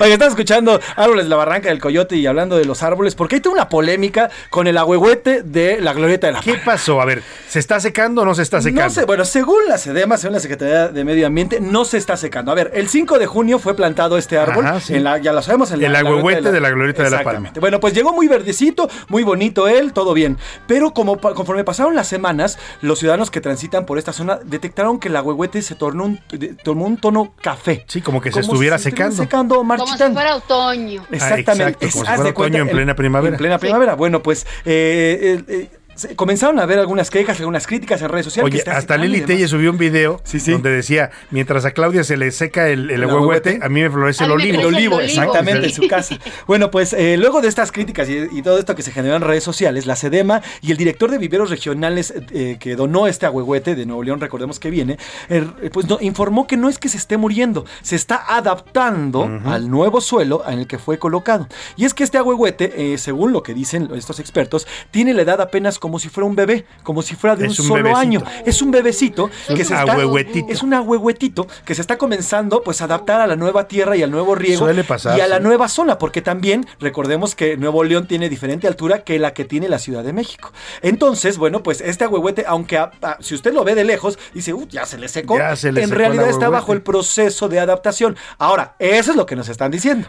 Oye, estás escuchando Árboles de la Barranca del Coyote y hablando de los árboles, porque hay toda una polémica con el agüehuete de la Glorieta de la ¿Qué pasó? A ver, ¿se está secando o no se está secando? No sé, bueno, según la SEDEMA, según la Secretaría de Medio Ambiente, no se está secando. A ver, el 5 de junio fue plantado este árbol, Ajá, sí. en la, ya lo sabemos, en la, El la agüehuete de la Glorieta de la Palma. Bueno, pues llegó muy verdecito, muy bonito él, todo bien. Pero como conforme pasaron las semanas, los ciudadanos que transitan por esta zona detectaron que el agüehuete se tornó un, de- tomó un tono café. Sí, como que se estuviera secando. secando, Como si marchitando. fuera otoño. Exactamente. Ah, exacto, Es- como si haz fuera de cuenta, otoño en plena primavera. En plena primavera. Bueno, pues eh, eh, eh, se- comenzaron a ver algunas quejas, algunas críticas en redes sociales. Oye, que hasta Lili. Telle subió un video Sí, sí. donde decía, mientras a Claudia se le seca el, el a mí me florece el olivo. El olivo, exactamente, sí. en su casa. Bueno, pues eh, luego de estas críticas y, y todo esto que se generó en redes sociales, la SEDEMA y el director de viveros regionales eh, que donó este agüehuete de Nuevo León, recordemos que viene, eh, pues no, informó que no es que se esté muriendo, se está adaptando al nuevo suelo en el que fue colocado. Y es que este agüehuete, eh, según lo que dicen estos expertos, tiene la edad apenas como si fuera un bebé, como si fuera de Es un, un solo bebecito. año. Es un bebecito un que se está... agüehuetito. Es un agüehuetito que se está comenzando pues a adaptar a la nueva tierra y al nuevo riego Suele pasar, y a la nueva zona, porque también recordemos que Nuevo León tiene diferente altura que la que tiene la Ciudad de México. Entonces, bueno, pues este agüehuete, aunque a- a- si usted lo ve de lejos, dice, "Uh, ya se le secó, Ya se le en secó realidad está bajo el proceso de adaptación. Ahora, eso es lo que nos están diciendo.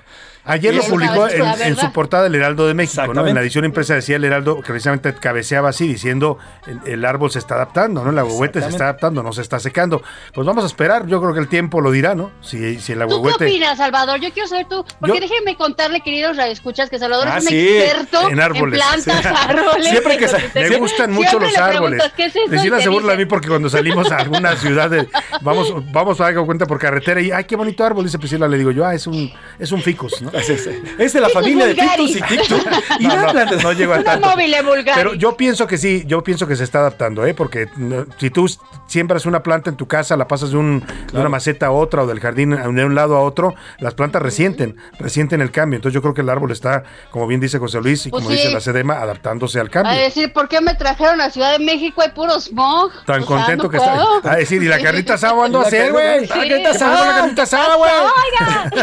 Ayer lo publicó en, la su portada el Heraldo de México, ¿no? En la edición impresa decía el Heraldo que precisamente cabeceaba así, diciendo el, el árbol se está adaptando, ¿no? El agüehuete se está adaptando, no se está secando. Pues vamos a esperar, yo creo que el tiempo lo dirá, ¿no? Si, si el ¿Tú qué opinas, Salvador? Yo quiero saber tú, porque Yo- déjenme contarle, queridos radioescuchas, que Salvador Ah, es un sí, experto en árboles. plantas, Sí. árboles. Siempre que Me gustan mucho los le árboles. te se burla a mí porque cuando salimos a alguna ciudad, de- vamos, vamos a dar cuenta por carretera y ¡ay, qué bonito árbol! Dice Priscila, le digo yo, ah, es un, es un ficus, ¿no? Es, es- es de la familia de. Tictus y Tictus. Y No, no, plantas- no llego a tanto. móvil vulgar. Pero yo pienso que sí, yo pienso que se está adaptando, ¿eh? Porque no, si tú siembras una planta en tu casa, la pasas de, un, de una maceta a otra o del jardín de un lado a otro, las plantas resienten, resienten el cambio. Entonces yo creo que el árbol está, como bien dice José Luis y Pues como sí. dice la SEDEMA, adaptándose al cambio. A decir, ¿por qué me trajeron a Ciudad de México? Hay puro smog. Tan O sea, contento no que está. puedo. A decir, ¿y la carnita asada ando a hacer, güey? la ¿Qué carnita pasó asada. la carnita asada, güey?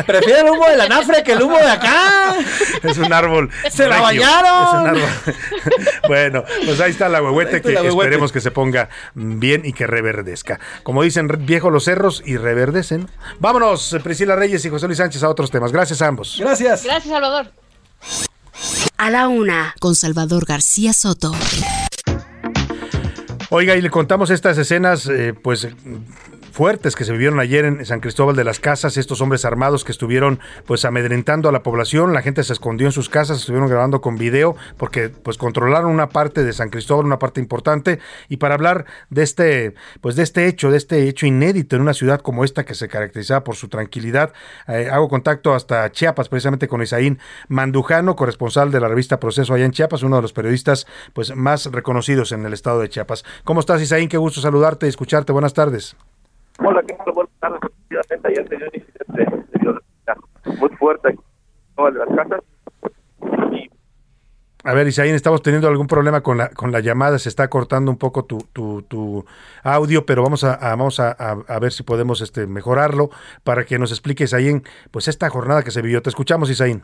Prefiero el humo del anafre que el humo de acá. Es un árbol. ¡Se la bañaron! Es un árbol. bueno, pues ahí está la huehuete está que esperemos que se ponga bien y que reverdezca. Como dicen, viejos los cerros y reverdecen. Vámonos, Priscila Reyes y José Luis Sánchez, a otros temas. Gracias a ambos. Gracias. Gracias, Salvador. A la una, con Salvador García Soto. Oiga, y le contamos estas escenas, eh, pues fuertes que se vivieron ayer en San Cristóbal de las Casas, estos hombres armados que estuvieron pues amedrentando a la población, la gente se escondió en sus casas, estuvieron grabando con video porque pues controlaron una parte de San Cristóbal, una parte importante y para hablar de este pues de este hecho, de este hecho inédito en una ciudad como esta que se caracterizaba por su tranquilidad, eh, hago contacto hasta Chiapas precisamente con Isaín Mandujano, corresponsal de la revista Proceso allá en Chiapas, uno de los periodistas pues más reconocidos en el estado de Chiapas. ¿Cómo estás Isaín? Qué gusto saludarte y escucharte. Buenas tardes. Hola, ¿qué tal? Buenas tardes. Efectivamente, ayer se dio un incidente de violencia muy fuerte aquí Cristóbal de las Casas. A ver, Isaín, estamos teniendo algún problema con la, con la llamada, se está cortando un poco tu, tu, tu audio, pero vamos a, a- vamos a, a- a ver si podemos este, mejorarlo para que nos explique, Isaín, pues esta jornada que se vivió. Te escuchamos, Isaín.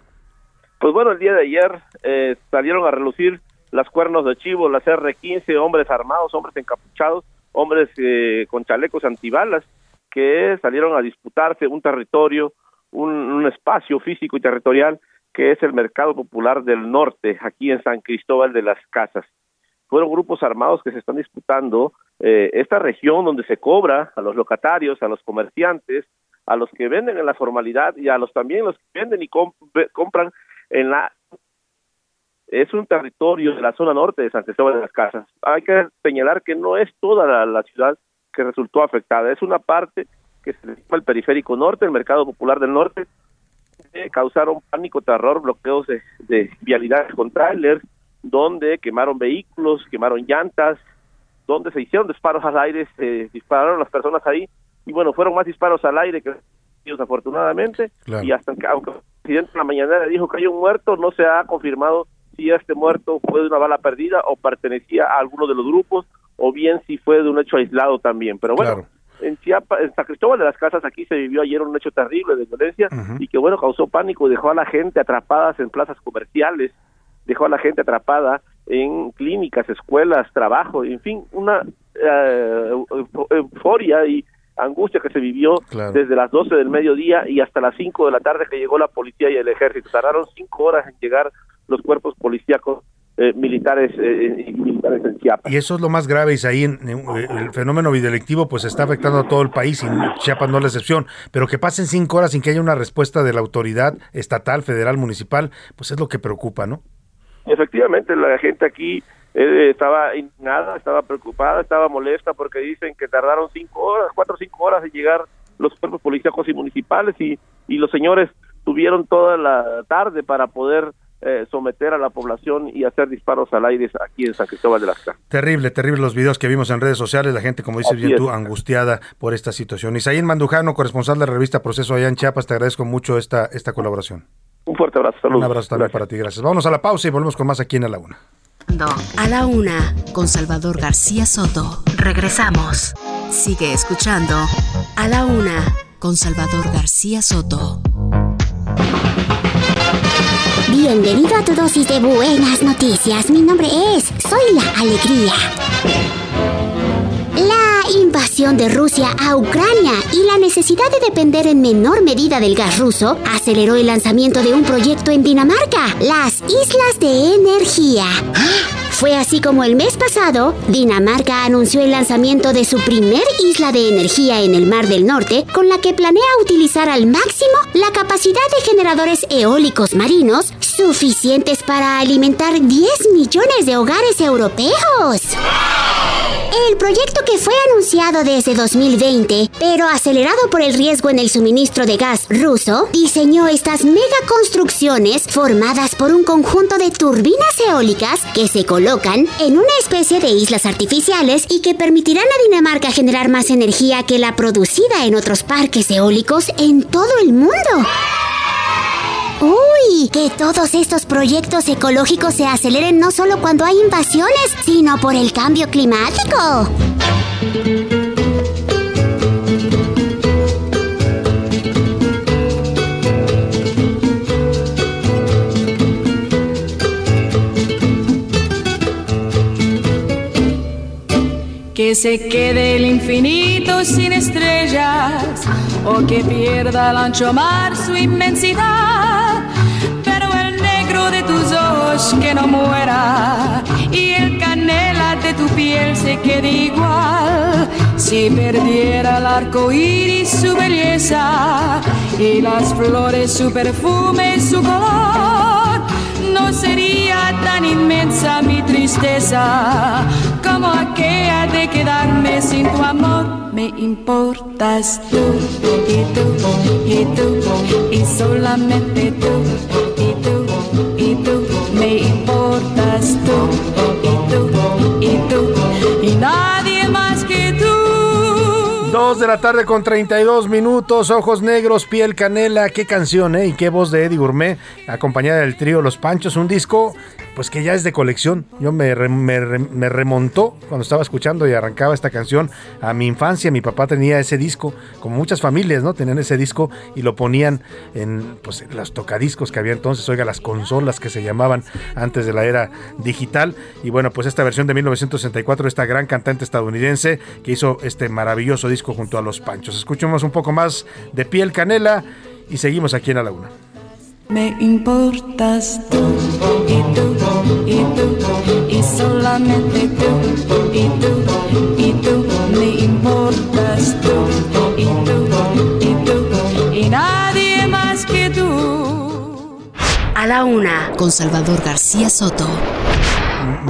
Pues bueno, el día de ayer eh, salieron a relucir las cuernos de chivo, las R-15, hombres armados, hombres encapuchados, hombres eh, con chalecos antibalas, que salieron a disputarse un territorio, un, espacio físico y territorial que es el Mercado Popular del Norte, aquí en San Cristóbal de las Casas. Fueron grupos armados que se están disputando eh, esta región donde se cobra a los locatarios, a los comerciantes, a los que venden en la formalidad y a los también los que venden y com- ve- compran en la es un territorio de la zona norte de San Cristóbal de las Casas. Hay que señalar que no es toda la, la ciudad que resultó afectada, es una parte que se llama el periférico norte, el mercado popular del norte, causaron pánico, terror, bloqueos de, de vialidades con trailers, donde quemaron vehículos, quemaron llantas, donde se hicieron disparos al aire, se dispararon las personas ahí, y bueno, fueron más disparos al aire que desafortunadamente, Claro. y hasta que, aunque el presidente en la mañana dijo que hay un muerto, no se ha confirmado si este muerto fue de una bala perdida o pertenecía a alguno de los grupos, o bien si fue de un hecho aislado también. Pero bueno, en Chiapas, en San Cristóbal de las Casas, aquí se vivió ayer un hecho terrible de violencia y que bueno, causó pánico, dejó a la gente atrapadas en plazas comerciales, dejó a la gente atrapada en clínicas, escuelas, trabajo, en fin, una eufo- euforia y angustia que se vivió Claro. desde las 12 del mediodía y hasta las 5 de la tarde que llegó la policía y el ejército. Tardaron 5 horas en llegar los cuerpos policíacos eh, militares eh, y militares en Chiapas. Y eso es lo más grave, Isaín. eh, El fenómeno bidelictivo pues está afectando a todo el país y Chiapas no es la excepción. Pero que pasen cinco horas sin que haya una respuesta de la autoridad estatal, federal, municipal, pues es lo que preocupa, ¿no? Efectivamente, la gente aquí eh, estaba indignada, estaba preocupada, estaba molesta porque dicen que tardaron cinco horas, cuatro o cinco horas en llegar los cuerpos policíacos y municipales y, y los señores tuvieron toda la tarde para poder eh, someter a la población y hacer disparos al aire aquí en San Cristóbal de las Casas. Terrible, terrible los videos que vimos en redes sociales, la gente, como dices Así bien es. tú, angustiada por esta situación. Isaín Mandujano, corresponsal de la revista Proceso allá en Chiapas, te agradezco mucho esta, esta colaboración. Un fuerte abrazo, saludos. Un abrazo también para ti, gracias. Vámonos a la pausa y volvemos con más aquí en A la Una. A la una, con Salvador García Soto. Regresamos. Sigue escuchando A la una, con Salvador García Soto. Bienvenido a tu dosis de buenas noticias. Mi nombre es Soy la Alegría. La invasión de Rusia a Ucrania y la necesidad de depender en menor medida del gas ruso aceleró el lanzamiento de un proyecto en Dinamarca, las Islas de Energía. Fue así como el mes pasado, Dinamarca anunció el lanzamiento de su primer isla de energía en el Mar del Norte, con la que planea utilizar al máximo la capacidad de generadores eólicos marinos suficientes para alimentar 10 millones de hogares europeos. El proyecto que fue anunciado desde 2020, pero acelerado por el riesgo en el suministro de gas ruso, diseñó estas megaconstrucciones formadas por un conjunto de turbinas eólicas que se colocan en una especie de islas artificiales y que permitirán a Dinamarca generar más energía que la producida en otros parques eólicos en todo el mundo. Que todos estos proyectos ecológicos se aceleren no solo cuando hay invasiones, sino por el cambio climático. Que se quede el infinito sin estrellas o que pierda el ancho mar su inmensidad. Que no muera y el canela de tu piel se quede igual. Si perdiera el arco iris su belleza y las flores su perfume, su color, no sería tan inmensa mi tristeza como aquella de quedarme sin tu amor. Me importas tú y tú y tú y solamente tú importas tú y tú y tú y tú. 2 de la tarde con 32 minutos, ojos negros, piel canela, qué canción, ¿eh? Y qué voz de Eddie Gourmet, acompañada del trío Los Panchos, un disco pues que ya es de colección. Yo me, me re- me remontó cuando estaba escuchando y arrancaba esta canción a mi infancia. Mi papá tenía ese disco, como muchas familias, ¿no? Tenían ese disco y lo ponían en pues, los tocadiscos que había entonces, oiga, las consolas que se llamaban antes de la era digital. Y bueno, pues esta versión de 1964 de esta gran cantante estadounidense que hizo este maravilloso disco junto a Los Panchos. Escuchemos un poco más de Piel Canela y seguimos aquí en A la Una. Me importas tú y tú y tú y solamente tú y tú y tú me importas tú y tú y tú y nadie más que tú. A la una, con Salvador García Soto.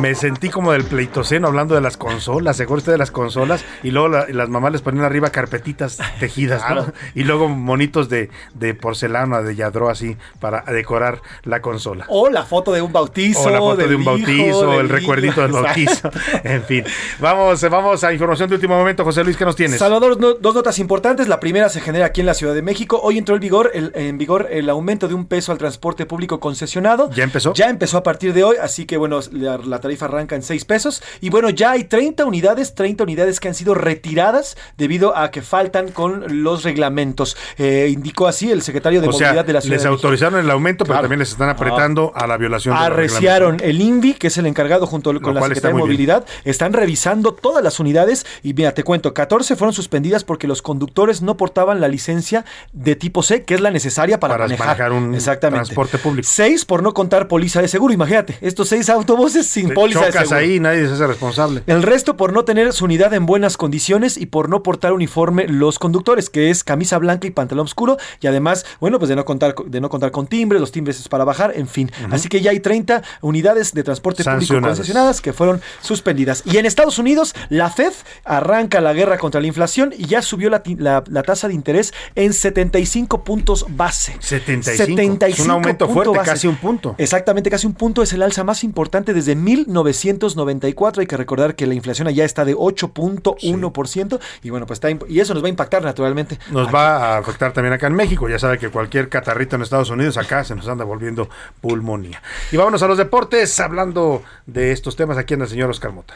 Me sentí como del pleitoceno hablando de las consolas, ¿se usted de las consolas? Y luego la- las mamás les ponían arriba carpetitas tejidas, ¿no? Y luego monitos de, de porcelana, de yadro así, para decorar la consola. O la foto de un bautizo. O la foto de un hijo, bautizo, del el recuerdito del bautizo. En fin. Vamos, vamos a información de último momento, José Luis, ¿qué nos tienes? Salvador, no- dos notas importantes. La primera se genera aquí en la Ciudad de México. Hoy entró el vigor, el- en vigor el aumento de un peso al transporte público concesionado. ¿Ya empezó? Ya empezó a partir de hoy, así que bueno, la, la tarifa arranca en 6 pesos. Y bueno, ya hay 30 unidades, 30 unidades que han sido retiradas debido a que faltan con los reglamentos. Eh, indicó así el secretario de o sea, Movilidad de la Ciudad les de autorizaron el aumento, pero también les están apretando a la violación Arreciaron el INVI, que es el encargado junto con la Secretaría de bien. Movilidad. Están revisando todas las unidades y mira, te cuento, 14 fueron suspendidas porque los conductores no portaban la licencia de tipo C, que es la necesaria para, Para manejar. manejar un Exactamente. transporte público. Seis por no contar póliza de seguro, imagínate, estos seis autobuses sin Póliza de chocas seguro. ahí, nadie se hace responsable. El resto por no tener su unidad en buenas condiciones y por no portar uniforme los conductores, que es camisa blanca y pantalón oscuro, y además, bueno, pues de no contar, de no contar con timbres, los timbres es para bajar, en fin. Así que ya hay 30 unidades de transporte público concesionadas que fueron suspendidas. Y en Estados Unidos, la Fed arranca la guerra contra la inflación y ya subió la, ti- la- la tasa de interés en 75 puntos base. 75. Es un aumento fuerte, casi un punto. Exactamente, casi un punto es el alza más importante desde 1994. Hay que recordar que la inflación allá está de 8.1%. Y bueno, pues está, y eso nos va a impactar naturalmente. Nos va a afectar también acá en México. Ya sabe que cualquier catarrito en Estados Unidos acá se nos anda volviendo pulmonía. Y vámonos a los deportes, hablando de estos temas aquí en el señor Oscar Mota.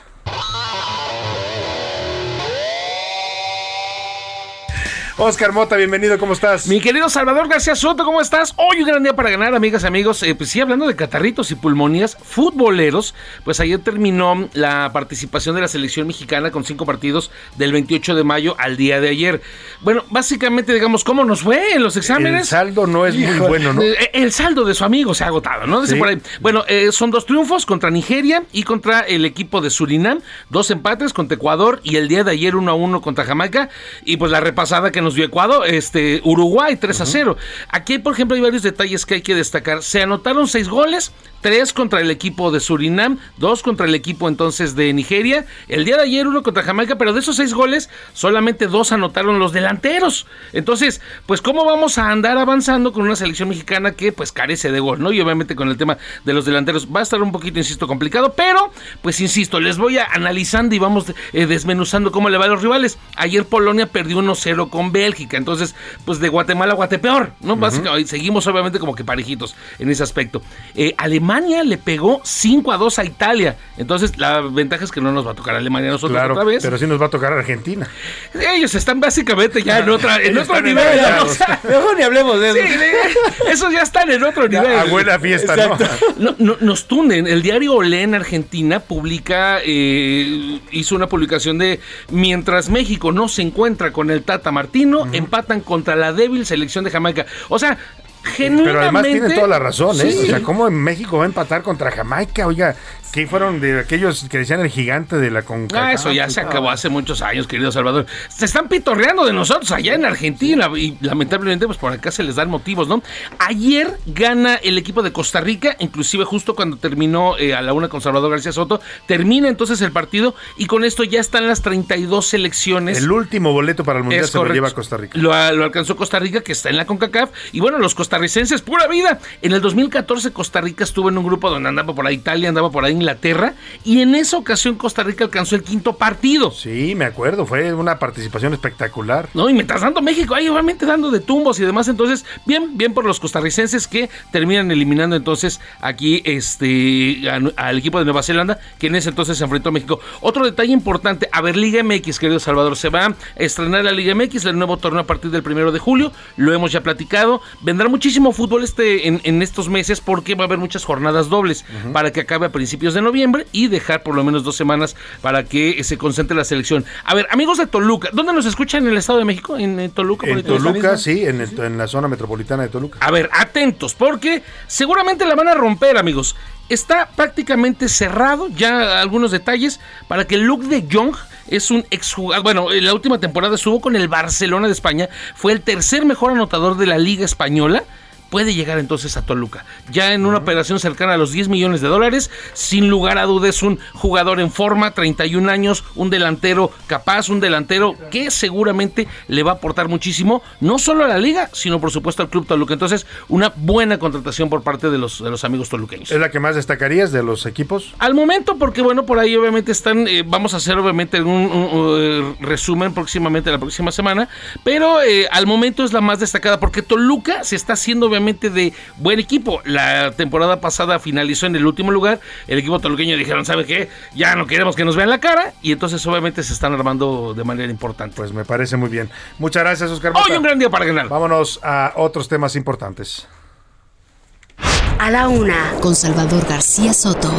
Oscar Mota, bienvenido, ¿cómo estás? Mi querido Salvador García Soto, ¿cómo estás? Hoy un gran día para ganar, amigas y amigos. Eh, pues sí, hablando de catarritos y pulmonías futboleros, pues ayer terminó la participación de la selección mexicana con cinco partidos del 28 de mayo al día de ayer. Bueno, básicamente, digamos, ¿cómo nos fue en los exámenes? El saldo no es muy bueno, ¿no? Eh, El saldo de su amigo se ha agotado, ¿no? Dice Sí. por ahí. Bueno, eh, son dos triunfos contra Nigeria y contra el equipo de Surinam, dos empates contra Ecuador y el día de ayer uno a uno contra Jamaica y pues la repasada que nos dio Ecuador, este Uruguay 3 a 0. Aquí, por ejemplo, hay varios detalles que hay que destacar. Se anotaron seis goles, tres contra el equipo de Surinam, dos contra el equipo entonces de Nigeria. El día de ayer uno contra Jamaica, pero de esos seis goles solamente dos anotaron los delanteros. Entonces, pues cómo vamos a andar avanzando con una selección mexicana que pues carece de gol, ¿no? Y obviamente con el tema de los delanteros va a estar un poquito, insisto, complicado, pero pues insisto, les voy a analizando y vamos eh, desmenuzando cómo le va a los rivales. Ayer Polonia perdió 1-0 con Bélgica, entonces pues de Guatemala a Guatepeor, ¿no? Básicamente, seguimos obviamente como que parejitos en ese aspecto. Eh, Alemania le pegó 5 a 2 a Italia, entonces la ventaja es que no nos va a tocar Alemania a nosotros Claro, otra vez. pero sí nos va a tocar Argentina. Ellos están básicamente ya en, otra, en otro nivel. O sea, Mejor ni hablemos de eso. Sí, de- esos ya están en otro nivel. a buena fiesta, ¿no? No, no, nos tunden. El diario Olé en Argentina publica, eh, hizo una publicación de mientras México no se encuentra con el Tata Martino, empatan contra la débil selección de Jamaica. O sea, genuinamente. Pero además tienen toda la razón, ¿eh? Sí. O sea, ¿cómo en México va a empatar contra Jamaica? Oiga, que fueron de aquellos que decían el gigante de la CONCACAF? Ah, eso ya se acabó hace muchos años, querido Salvador. Se están pitorreando de nosotros allá en Argentina y lamentablemente pues por acá se les dan motivos, ¿no? Ayer gana el equipo de Costa Rica, inclusive justo cuando terminó eh, a la una con Salvador García Soto, termina entonces el partido y con esto ya están las 32 selecciones. El último boleto para el Mundial Es se lo lleva Costa Rica. Lo, lo alcanzó Costa Rica, que está en la CONCACAF. Y bueno, los costarricenses costarricenses, pura vida. En el 2014 Costa Rica estuvo en un grupo donde andaba por ahí Italia, andaba por ahí Inglaterra, y en esa ocasión Costa Rica alcanzó el quinto partido. Sí, me acuerdo, fue una participación espectacular. No, y mientras tanto México ahí obviamente dando de tumbos y demás, entonces, bien, bien por los costarricenses que terminan eliminando entonces aquí este al equipo de Nueva Zelanda, que en ese entonces se enfrentó a México. Otro detalle importante, a ver, Liga MX, querido Salvador, se va a estrenar la Liga MX, el nuevo torneo a partir del primero de julio, lo hemos ya platicado, vendrá muchísimo fútbol este en, estos meses porque va a haber muchas jornadas dobles para que acabe a principios de noviembre y dejar por lo menos dos semanas para que se concentre la selección. A ver, amigos de Toluca, ¿dónde nos escuchan en el Estado de México? ¿En, Toluca? En Toluca, sí, en, en la zona metropolitana de Toluca. A ver, atentos, porque seguramente la van a romper, amigos. Está prácticamente cerrado, ya algunos detalles, para que el look de Young es un exjugador. Bueno, en la última temporada estuvo con el Barcelona de España, fue el tercer mejor anotador de la Liga Española puede llegar entonces a Toluca. Ya en una operación cercana a los 10 millones de dólares, sin lugar a dudas, un jugador en forma, 31 años, un delantero capaz, un delantero que seguramente le va a aportar muchísimo, no solo a la liga, sino por supuesto al Club Toluca. Entonces, una buena contratación por parte de los, de los amigos toluqueños. ¿Es la que más destacarías de los equipos? Al momento, porque bueno, por ahí obviamente están, eh, vamos a hacer obviamente un, eh, resumen próximamente la próxima semana, pero eh, al momento es la más destacada porque Toluca se está haciendo de buen equipo. La temporada pasada finalizó en el último lugar. El equipo toluqueño dijeron, ¿sabe qué? Ya no queremos que nos vean la cara. Y entonces obviamente se están armando de manera importante. Pues me parece muy bien. Muchas gracias, Oscar. Hoy un gran día para ganar. Vámonos a otros temas importantes. A la una, con Salvador García Soto.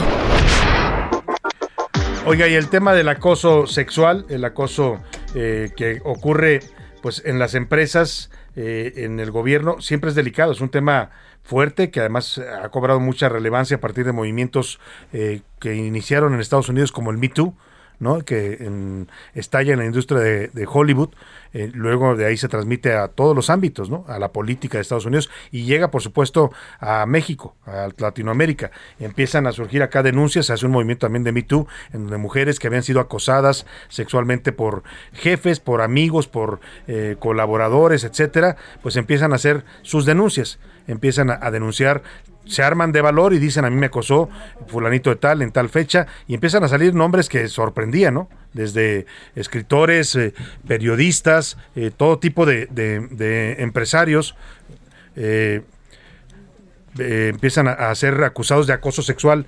Oiga, y el tema del acoso sexual, el acoso eh, que ocurre pues en las empresas, eh, en el gobierno siempre es delicado, es un tema fuerte que además ha cobrado mucha relevancia a partir de movimientos eh, que iniciaron en Estados Unidos como el Me Too, ¿no? que estalla en la industria de, Hollywood, eh, luego de ahí se transmite a todos los ámbitos, ¿no? a la política de Estados Unidos y llega por supuesto a México, a Latinoamérica. Empiezan a surgir acá denuncias, se hace un movimiento también de Me Too, en donde mujeres que habían sido acosadas sexualmente por jefes, por amigos, por eh, colaboradores, etcétera, pues empiezan a hacer sus denuncias, empiezan a denunciar se arman de valor y dicen a mí me acosó fulanito de tal en tal fecha y empiezan a salir nombres que sorprendían, ¿no? Desde escritores, eh, periodistas, eh, todo tipo de, empresarios. Eh, empiezan a, a, ser acusados de acoso sexual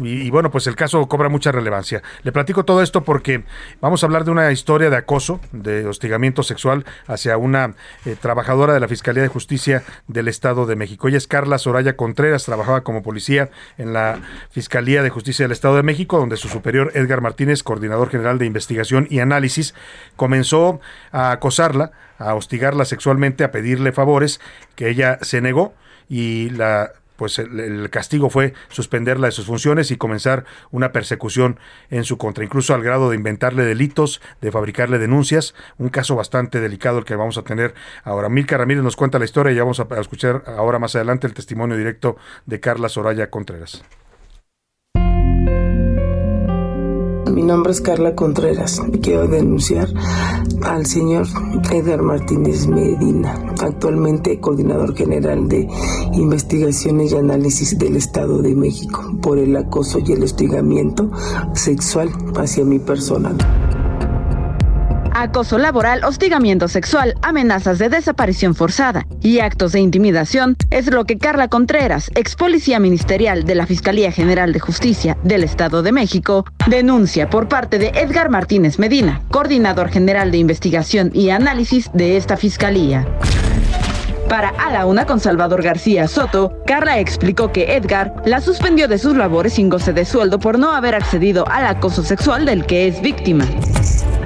y, bueno, pues el caso cobra mucha relevancia. Le platico todo esto porque vamos a hablar de una historia de acoso, de hostigamiento sexual hacia una eh, trabajadora de la Fiscalía de Justicia del Estado de México. Ella es Carla Soraya Contreras, trabajaba como policía en la Fiscalía de Justicia del Estado de México, donde su superior Edgar Martínez, coordinador general de investigación y análisis, comenzó a acosarla, a hostigarla sexualmente, a pedirle favores, que ella se negó y la pues el, castigo fue suspenderla de sus funciones y comenzar una persecución en su contra, incluso al grado de inventarle delitos, de fabricarle denuncias, un caso bastante delicado el que vamos a tener ahora. Milka Ramírez nos cuenta la historia y ya vamos a escuchar ahora más adelante el testimonio directo de Carla Soraya Contreras. Mi nombre es Carla Contreras y quiero denunciar al señor Edgar Martínez Medina, actualmente coordinador general de investigaciones y análisis del Estado de México, por el acoso y el hostigamiento sexual hacia mi persona acoso laboral, hostigamiento sexual, amenazas de desaparición forzada y actos de intimidación es lo que Carla Contreras, ex policía ministerial de la Fiscalía General de Justicia del Estado de México, denuncia por parte de Edgar Martínez Medina, coordinador general de investigación y análisis de esta fiscalía. Para A la Una con Salvador García Soto, Carla explicó que Edgar la suspendió de sus labores sin goce de sueldo por no haber accedido al acoso sexual del que es víctima.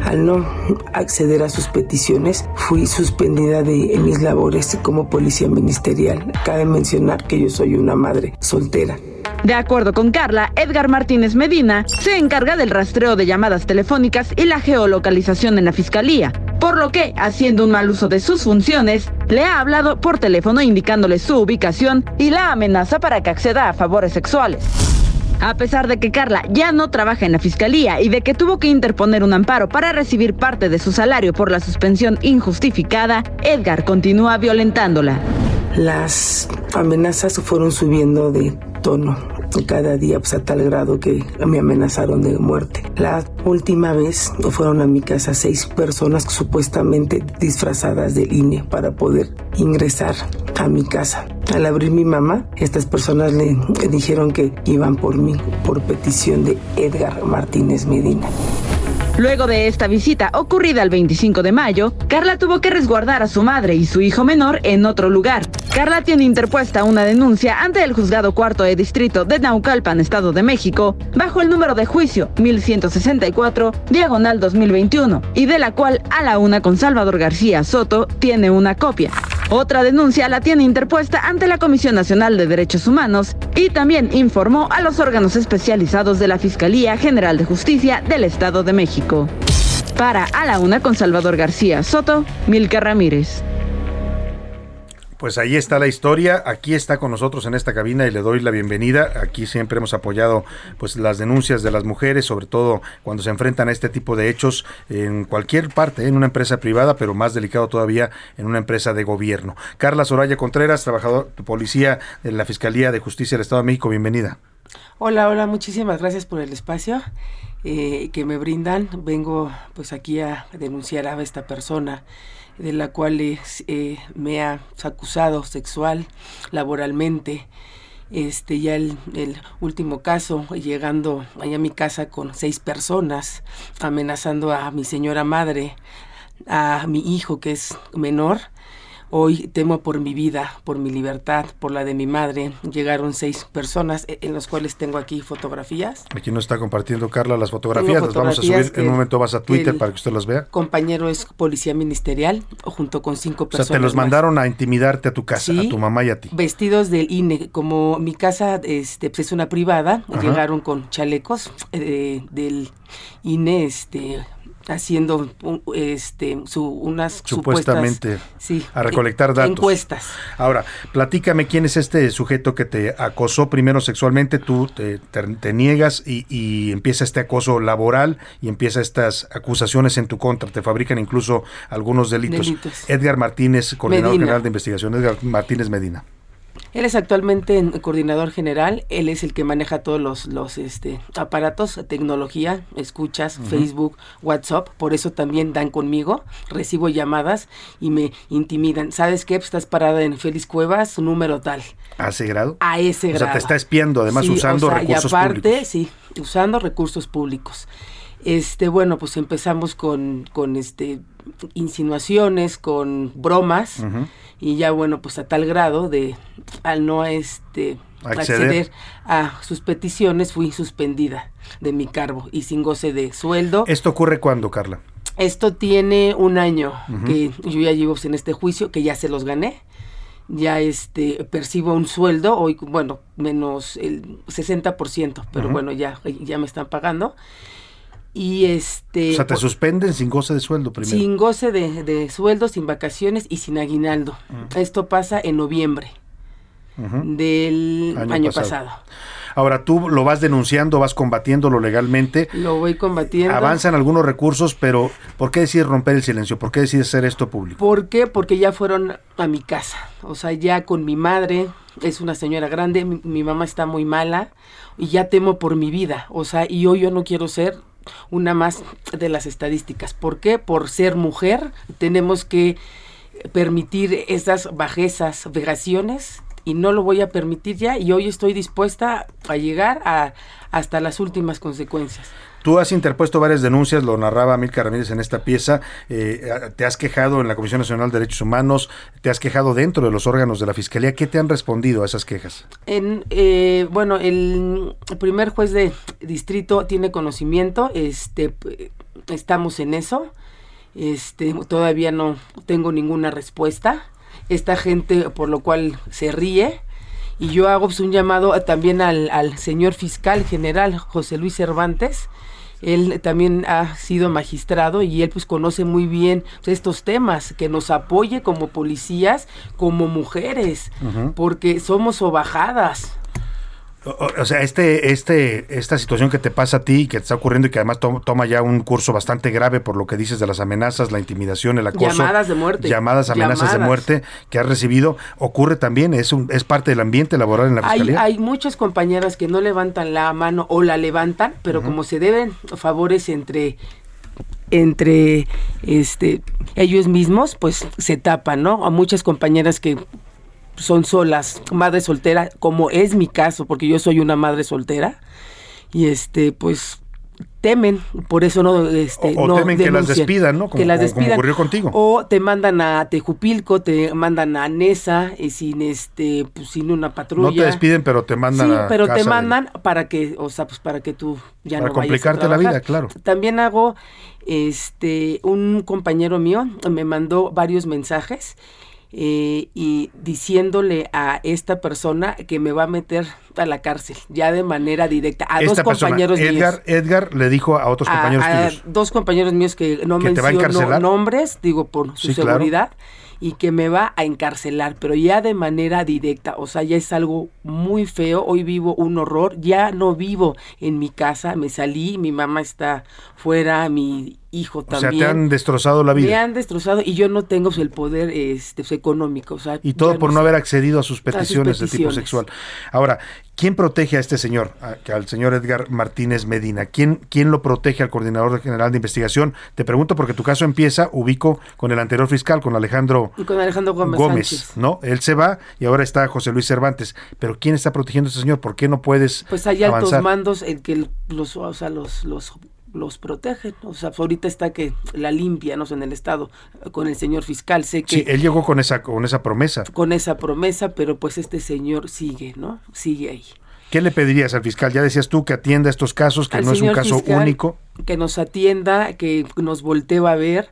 Al no acceder a sus peticiones, fui suspendida de mis labores como policía ministerial. Cabe mencionar que yo soy una madre soltera. De acuerdo con Carla, Edgar Martínez Medina se encarga del rastreo de llamadas telefónicas y la geolocalización en la fiscalía, por lo que, haciendo un mal uso de sus funciones, le ha hablado por teléfono indicándole su ubicación y la amenaza para que acceda a favores sexuales. A pesar de que Carla ya no trabaja en la fiscalía y de que tuvo que interponer un amparo para recibir parte de su salario por la suspensión injustificada, Edgar continúa violentándola. Las amenazas fueron subiendo de tono cada día pues, a tal grado que me amenazaron de muerte. La última vez fueron a mi casa seis personas supuestamente disfrazadas del INE para poder ingresar a mi casa. Al abrir mi mamá, estas personas le dijeron que iban por mí por petición de Edgar Martínez Medina. Luego de esta visita ocurrida el 25 de mayo, Carla tuvo que resguardar a su madre y su hijo menor en otro lugar. Carla tiene interpuesta una denuncia ante el juzgado cuarto de distrito de Naucalpan, Estado de México, bajo el número de juicio 1164, diagonal 2021, y de la cual a la una con Salvador García Soto tiene una copia. Otra denuncia la tiene interpuesta ante la Comisión Nacional de Derechos Humanos y también informó a los órganos especializados de la Fiscalía General de Justicia del Estado de México. Para A la Una con Salvador García Soto, Milka Ramírez. Pues ahí está la historia, aquí está con nosotros en esta cabina y le doy la bienvenida. Aquí siempre hemos apoyado pues las denuncias de las mujeres, sobre todo cuando se enfrentan a este tipo de hechos en cualquier parte, en una empresa privada, pero más delicado todavía en una empresa de gobierno. Carla Soraya Contreras, trabajador de policía de la Fiscalía de Justicia del Estado de México, bienvenida. Hola, hola, muchísimas gracias por el espacio eh, que me brindan. Vengo pues aquí a denunciar a esta persona de la cual eh, me ha acusado sexual, laboralmente. Este, ya el, el, último caso, llegando allá a mi casa con seis personas, amenazando a mi señora madre, a mi hijo que es menor, Hoy temo por mi vida, por mi libertad, por la de mi madre. Llegaron seis personas e, en las cuales tengo aquí fotografías. Aquí nos está compartiendo Carla las fotografías. las vamos a subir. En un momento vas a Twitter para que usted las vea. Compañero es policía ministerial junto con cinco personas. O sea, te los mandaron a intimidarte a tu casa, a tu mamá y a ti. Vestidos del INE. Como mi casa este, pues, es una privada, llegaron con chalecos eh, del INE, este haciendo este su, unas supuestamente sí, a recolectar datos. encuestas. Ahora platícame quién es este sujeto que te acosó primero sexualmente tú te, te, niegas y, y, empieza este acoso laboral y empieza estas acusaciones en tu contra. Te fabrican incluso algunos delitos, delitos. Edgar Martínez coordinador Medina. general de investigación. Edgar Martínez Medina él es actualmente coordinador general, él es el que maneja todos los, los este, aparatos, tecnología, escuchas, uh -huh. Facebook, WhatsApp, por eso también dan conmigo, recibo llamadas y me intimidan. ¿Sabes qué? Pues estás parada en Félix Cuevas, su número tal. ¿A ese grado? A ese grado. O sea, te está espiando, además sí, usando o sea, recursos y aparte, públicos. sí, usando recursos públicos. Este, bueno, pues empezamos con, con este insinuaciones, con bromas, uh -huh. y ya bueno, pues a tal grado de al no este acceder. acceder a sus peticiones fui suspendida de mi cargo y sin goce de sueldo. ¿Esto ocurre cuándo, Carla? Esto tiene un año uh -huh. que yo ya llevo en este juicio, que ya se los gané. Ya este percibo un sueldo, hoy, bueno, menos el 60%, pero uh -huh. bueno, ya, ya me están pagando y este o sea te suspenden sin goce de sueldo primero sin goce de, de sueldo sin vacaciones y sin aguinaldo uh -huh. esto pasa en noviembre uh -huh. del año, año pasado. pasado. Ahora tú lo vas denunciando, vas combatiéndolo legalmente. Lo voy combatiendo. Avanzan algunos recursos, pero ¿por qué decides romper el silencio? ¿Por qué decides hacer esto público? ¿Por qué? Porque ya fueron a mi casa. O sea, ya con mi madre, es una señora grande, mi, mi mamá está muy mala y ya temo por mi vida. O sea, y hoy yo no quiero ser una más de las estadísticas. ¿Por qué? Por ser mujer tenemos que permitir esas bajezas, vejaciones y no lo voy a permitir ya y hoy estoy dispuesta a llegar a hasta las últimas consecuencias. Tú has interpuesto varias denuncias, lo narraba Milka Ramírez en esta pieza, eh, te has quejado en la Comisión Nacional de Derechos Humanos, te has quejado dentro de los órganos de la Fiscalía, ¿qué te han respondido a esas quejas? En, eh, bueno, el primer juez de distrito tiene conocimiento, este, estamos en eso, este, todavía no tengo ninguna respuesta, esta gente por lo cual se ríe, y yo hago pues, un llamado también al, al, señor fiscal general José Luis Cervantes. Él también ha sido magistrado y él pues conoce muy bien pues, estos temas, que nos apoye como policías, como mujeres, uh -huh. porque somos obajadas. O, o sea, este, este, esta situación que te pasa a ti, que te está ocurriendo y que además to- toma ya un curso bastante grave por lo que dices de las amenazas, la intimidación, el acoso. Llamadas de muerte. Llamadas, amenazas de muerte que has recibido, ocurre también, es, un, es parte del ambiente laboral en la fiscalía. hay muchas compañeras que no levantan la mano o la levantan, pero como se deben favores entre entre este ellos mismos, pues se tapan, ¿no? A muchas compañeras que son solas, madre soltera, como es mi caso, porque yo soy una madre soltera, y este, pues temen, por eso no, este, O- o no temen que las despidan, ¿no? Como- que las como- como despidan. ocurrió contigo. O te mandan a Tejupilco, te mandan a Nesa, y sin este, pues sin una patrulla. no te despiden, pero te mandan Sí, a pero casa te de- mandan para que, o sea, pues para que tú ya Para no vayas a complicarte la vida, claro. También hago, este, un compañero mío me mandó varios mensajes eh, y diciéndole a esta persona que me va a meter a la cárcel, ya de manera directa, a Esta dos persona, compañeros Edgar, míos. Edgar le dijo a otros A- compañeros a tuyos. dos compañeros míos que no ¿Que te va a menciono nombres, digo por su Sí, claro. seguridad, y que me va a encarcelar, pero ya de manera directa, o sea, ya es algo muy feo, hoy vivo un horror, ya no vivo en mi casa, me salí, mi mamá está fuera, mi hijo O sea, también. te han destrozado la Me vida. han destrozado y yo no tengo el poder este, pues, económico. O sea, Y todo por no haber accedido a sus sus peticiones de tipo sexual. Ahora, ¿quién protege a este señor, a- al señor Edgar Martínez Medina? ¿Quién, ¿Quién lo protege al coordinador general de investigación? Te pregunto porque tu caso empieza, ubico con el anterior fiscal, con Alejandro Y con Alejandro Gómez, Gómez, Sánchez. ¿no? Él se va y ahora está José Luis Cervantes. Pero ¿quién está protegiendo a este señor? ¿Por qué no puedes Pues hay altos mandos en que los, o sea, los, los, los protegen. O sea, ahorita está que la limpia, no sé, en el Estado, con el señor fiscal. Sé que Sí, él llegó con esa, con esa promesa. con esa promesa, pero pues este señor sigue, ¿no? Sigue ahí. ¿Qué le pedirías al fiscal? Ya decías tú que atienda estos casos, que Al no es un caso fiscal único. Que nos atienda, que nos voltee a ver,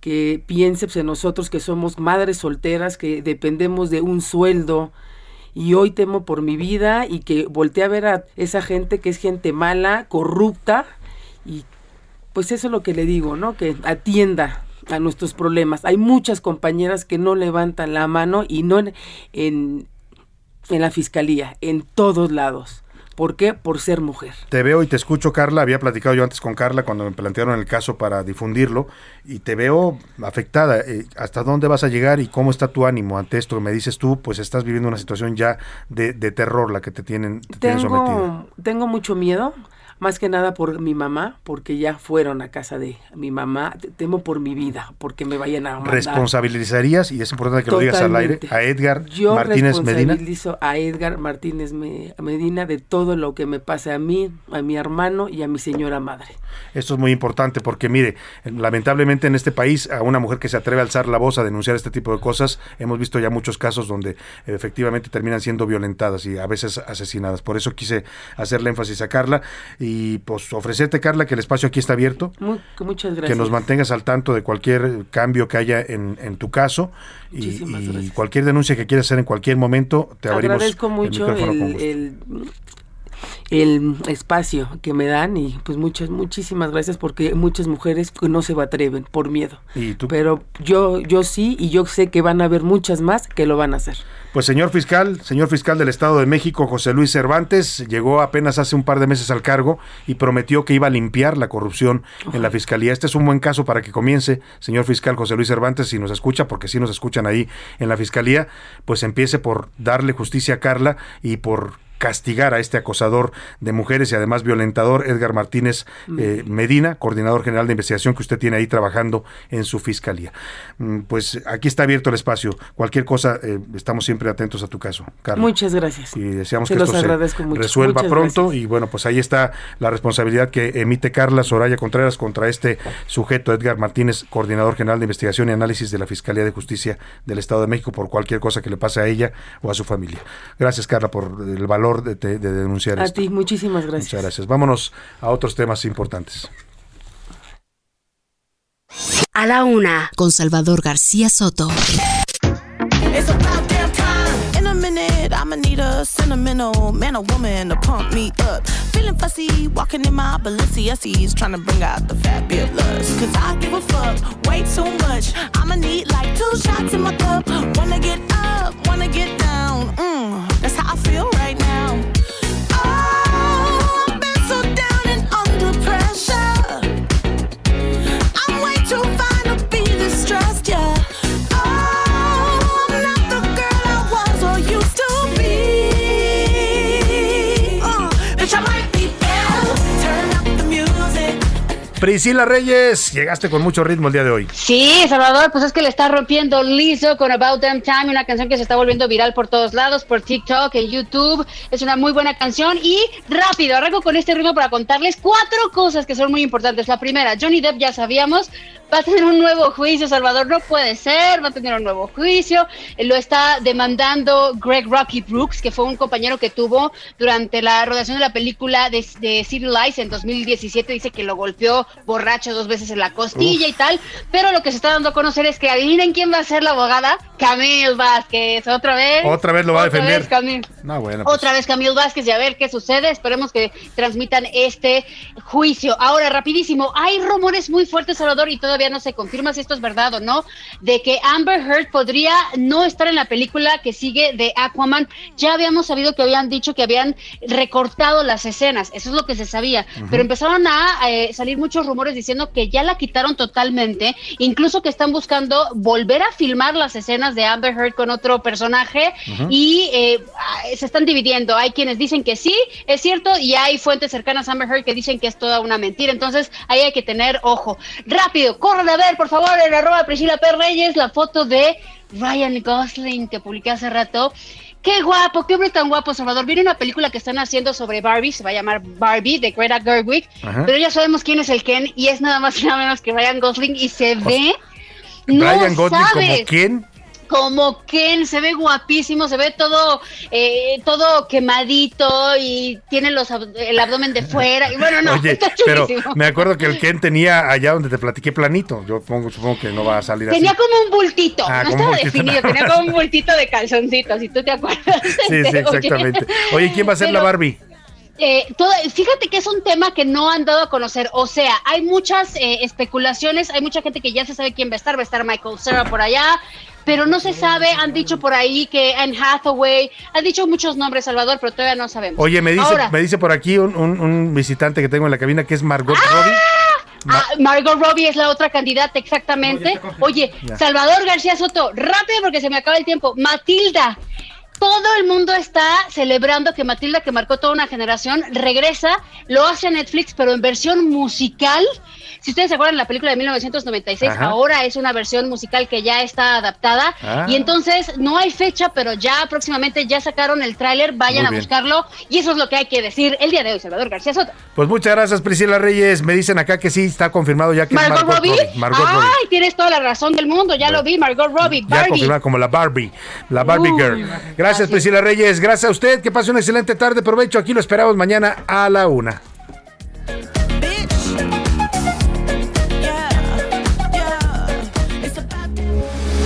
que piense pues, en nosotros que somos madres solteras, que dependemos de un sueldo y hoy temo por mi vida y que voltee a ver a esa gente que es gente mala, corrupta y pues eso es lo que le digo, ¿no? Que atienda a nuestros problemas. Hay muchas compañeras que no levantan la mano y no en, en, en la fiscalía, en todos lados. ¿Por qué? Por ser mujer. Te veo y te escucho, Carla. Había platicado yo antes con Carla cuando me plantearon el caso para difundirlo y te veo afectada. Eh, ¿Hasta dónde vas a llegar y cómo está tu ánimo ante esto? Me dices tú, pues estás viviendo una situación ya de, de terror la que te tienen, te tienen sometida. Tengo mucho miedo, más que nada por mi mamá, porque ya fueron a casa de mi mamá. Te- Temo por mi vida, porque me vayan a mandar. ¿Responsabilizarías, y es importante que lo digas al aire, a Edgar Yo Martínez Medina? responsabilizo a Edgar Martínez Me- Medina de todo lo que me pasa a mí, a mi hermano y a mi señora madre. Esto es muy importante porque, mire, lamentablemente en este país, a una mujer que se atreve a alzar la voz a denunciar este tipo de cosas, hemos visto ya muchos casos donde efectivamente terminan siendo violentadas y a veces asesinadas. Por eso quise hacerle énfasis a Carla y pues ofrecerte, Carla, que el espacio aquí está abierto. Mu- muchas gracias. Que nos mantengas al tanto de cualquier cambio que haya en, en tu caso y, y cualquier denuncia que quieras hacer en cualquier momento, te abrimos Agradezco el mucho micrófono con el, gusto. el- el espacio que me dan y pues muchas, muchísimas gracias porque muchas mujeres no se atreven por miedo. ¿Y tú? Pero yo, yo sí y yo sé que van a haber muchas más que lo van a hacer. Pues señor fiscal, señor fiscal del Estado de México, José Luis Cervantes, llegó apenas hace un par de meses al cargo y prometió que iba a limpiar la corrupción en la fiscalía. Este es un buen caso para que comience, señor fiscal José Luis Cervantes, si nos escucha, porque si nos escuchan ahí en la fiscalía, pues empiece por darle justicia a Carla y por castigar a este acosador de mujeres y además violentador Edgar Martínez eh, Medina, coordinador general de investigación que usted tiene ahí trabajando en su fiscalía. Mm, Pues aquí está abierto el espacio. Cualquier cosa, eh, estamos siempre atentos a tu caso, Carla. Muchas gracias. Y deseamos Se que esto se mucho. resuelva Muchas pronto. Y bueno, pues ahí está la responsabilidad que emite Carla Soraya Contreras contra este sujeto, Edgar Martínez, coordinador general de investigación y análisis de la Fiscalía de Justicia del Estado de México, por cualquier cosa que le pase a ella o a su familia. Gracias, Carla, por el valor de, de- de denunciar A esto. ti, muchísimas gracias. Muchas gracias. Vámonos a otros temas importantes. A la una, con Salvador García Soto. It's I'ma need a sentimental man or woman to pump me up. Feeling fussy, walking in my Balenciennes, trying to bring out the fabulous. Cause I give a fuck way too much. I'ma need like two shots in my cup. Wanna get up, wanna get down. Mm, that's how I feel right now. Oh, I've been so down and under pressure. Priscila Reyes, llegaste con mucho ritmo el día de hoy. Sí, Salvador, pues es que le está rompiendo liso con About Damn Time, una canción que se está volviendo viral por todos lados, por TikTok, en YouTube. Es una muy buena canción y rápido, arranco con este ritmo para contarles cuatro cosas que son muy importantes. La primera, Johnny Depp ya sabíamos, va a tener un nuevo juicio, Salvador, no puede ser, va a tener un nuevo juicio. Lo está demandando Greg Rocky Brooks, que fue un compañero que tuvo durante la rodación de la película de, de City Lights en 2017. Dice que lo golpeó borracho dos veces en la costilla y tal. Pero lo que se está dando a conocer es que adivinen quién va a ser la abogada. Camille Vázquez, otra vez. Otra vez lo va a Otra defender. vez, Camille. No, bueno, pues. Otra vez Camille Vázquez y a ver qué sucede. Esperemos que transmitan este juicio. Ahora, rapidísimo, hay rumores muy fuertes, Salvador, y todavía no se confirma si esto es verdad o no, de que Amber Heard podría no estar en la película que sigue de Aquaman. Ya habíamos sabido que habían dicho que habían recortado las escenas, eso es lo que se sabía, pero empezaron a eh, salir muchos rumores diciendo que ya la quitaron totalmente, incluso que están buscando volver a filmar las escenas de Amber Heard con otro personaje y eh, ah, se están dividiendo. Hay quienes dicen que sí, es cierto, y hay fuentes cercanas a Amber Heard que dicen que es toda una mentira. Entonces, ahí hay que tener ojo. Rápido, corran a ver, por favor, en arroba Priscila P. Reyes, la foto de Ryan Gosling que publiqué hace rato. Qué guapo, qué hombre tan guapo, Salvador. Viene una película que están haciendo sobre Barbie, se va a llamar Barbie, de Greta Gerwig, Ajá. pero ya sabemos quién es el Ken y es nada más y nada menos que Ryan Gosling y se ve... No Brian Gosling como quién? Como Ken, se ve guapísimo, se ve todo, eh, todo quemadito y tiene los ab- el abdomen de fuera. Y bueno, no, Oye, está pero me acuerdo que el Ken tenía allá donde te platiqué planito. Yo pongo- supongo que no va a salir Tenía así. como un bultito, Ah, no estaba bultito. definido, tenía como un bultito de calzoncitos, si tú te acuerdas. Sí, sí, exactamente. Oye, ¿quién va a ser la Barbie? Eh, todo- fíjate que es un tema que no han dado a conocer. O sea, hay muchas eh, especulaciones, hay mucha gente que ya se sabe quién va a estar. Va a estar Michael Cera por allá, pero no se sabe. Han dicho por ahí que Anne Hathaway, han dicho muchos nombres, Salvador, pero todavía no sabemos. Oye, me dice, Ahora, me dice por aquí un, un- un visitante que tengo en la cabina que es Margot Robbie. ah, Margot Robbie es la otra candidata, exactamente. Oye, Ya. Salvador García Soto, rápido porque se me acaba el tiempo. Matilda. Todo el mundo está celebrando que Matilda, que marcó toda una generación, regresa, lo hace a Netflix, pero en versión musical. Si ustedes se acuerdan de la película de 1996, Ajá. ahora es una versión musical que ya está adaptada. Ah. Y entonces no hay fecha, pero ya próximamente ya sacaron el tráiler, vayan a buscarlo. Y eso es lo que hay que decir el día de hoy, Salvador García Soto. Pues muchas gracias, Priscila Reyes. Me dicen acá que sí, está confirmado ya que es Margot, Margot Robbie. Robbie. Margot Ay, Robbie. tienes toda la razón del mundo, ya lo vi, Margot Robbie, Ya Barbie. confirmada como la Barbie, la Barbie Uy, Girl. Gracias, Priscila Reyes. Gracias a usted. Que pase una excelente tarde. Provecho. Aquí lo esperamos mañana a la una.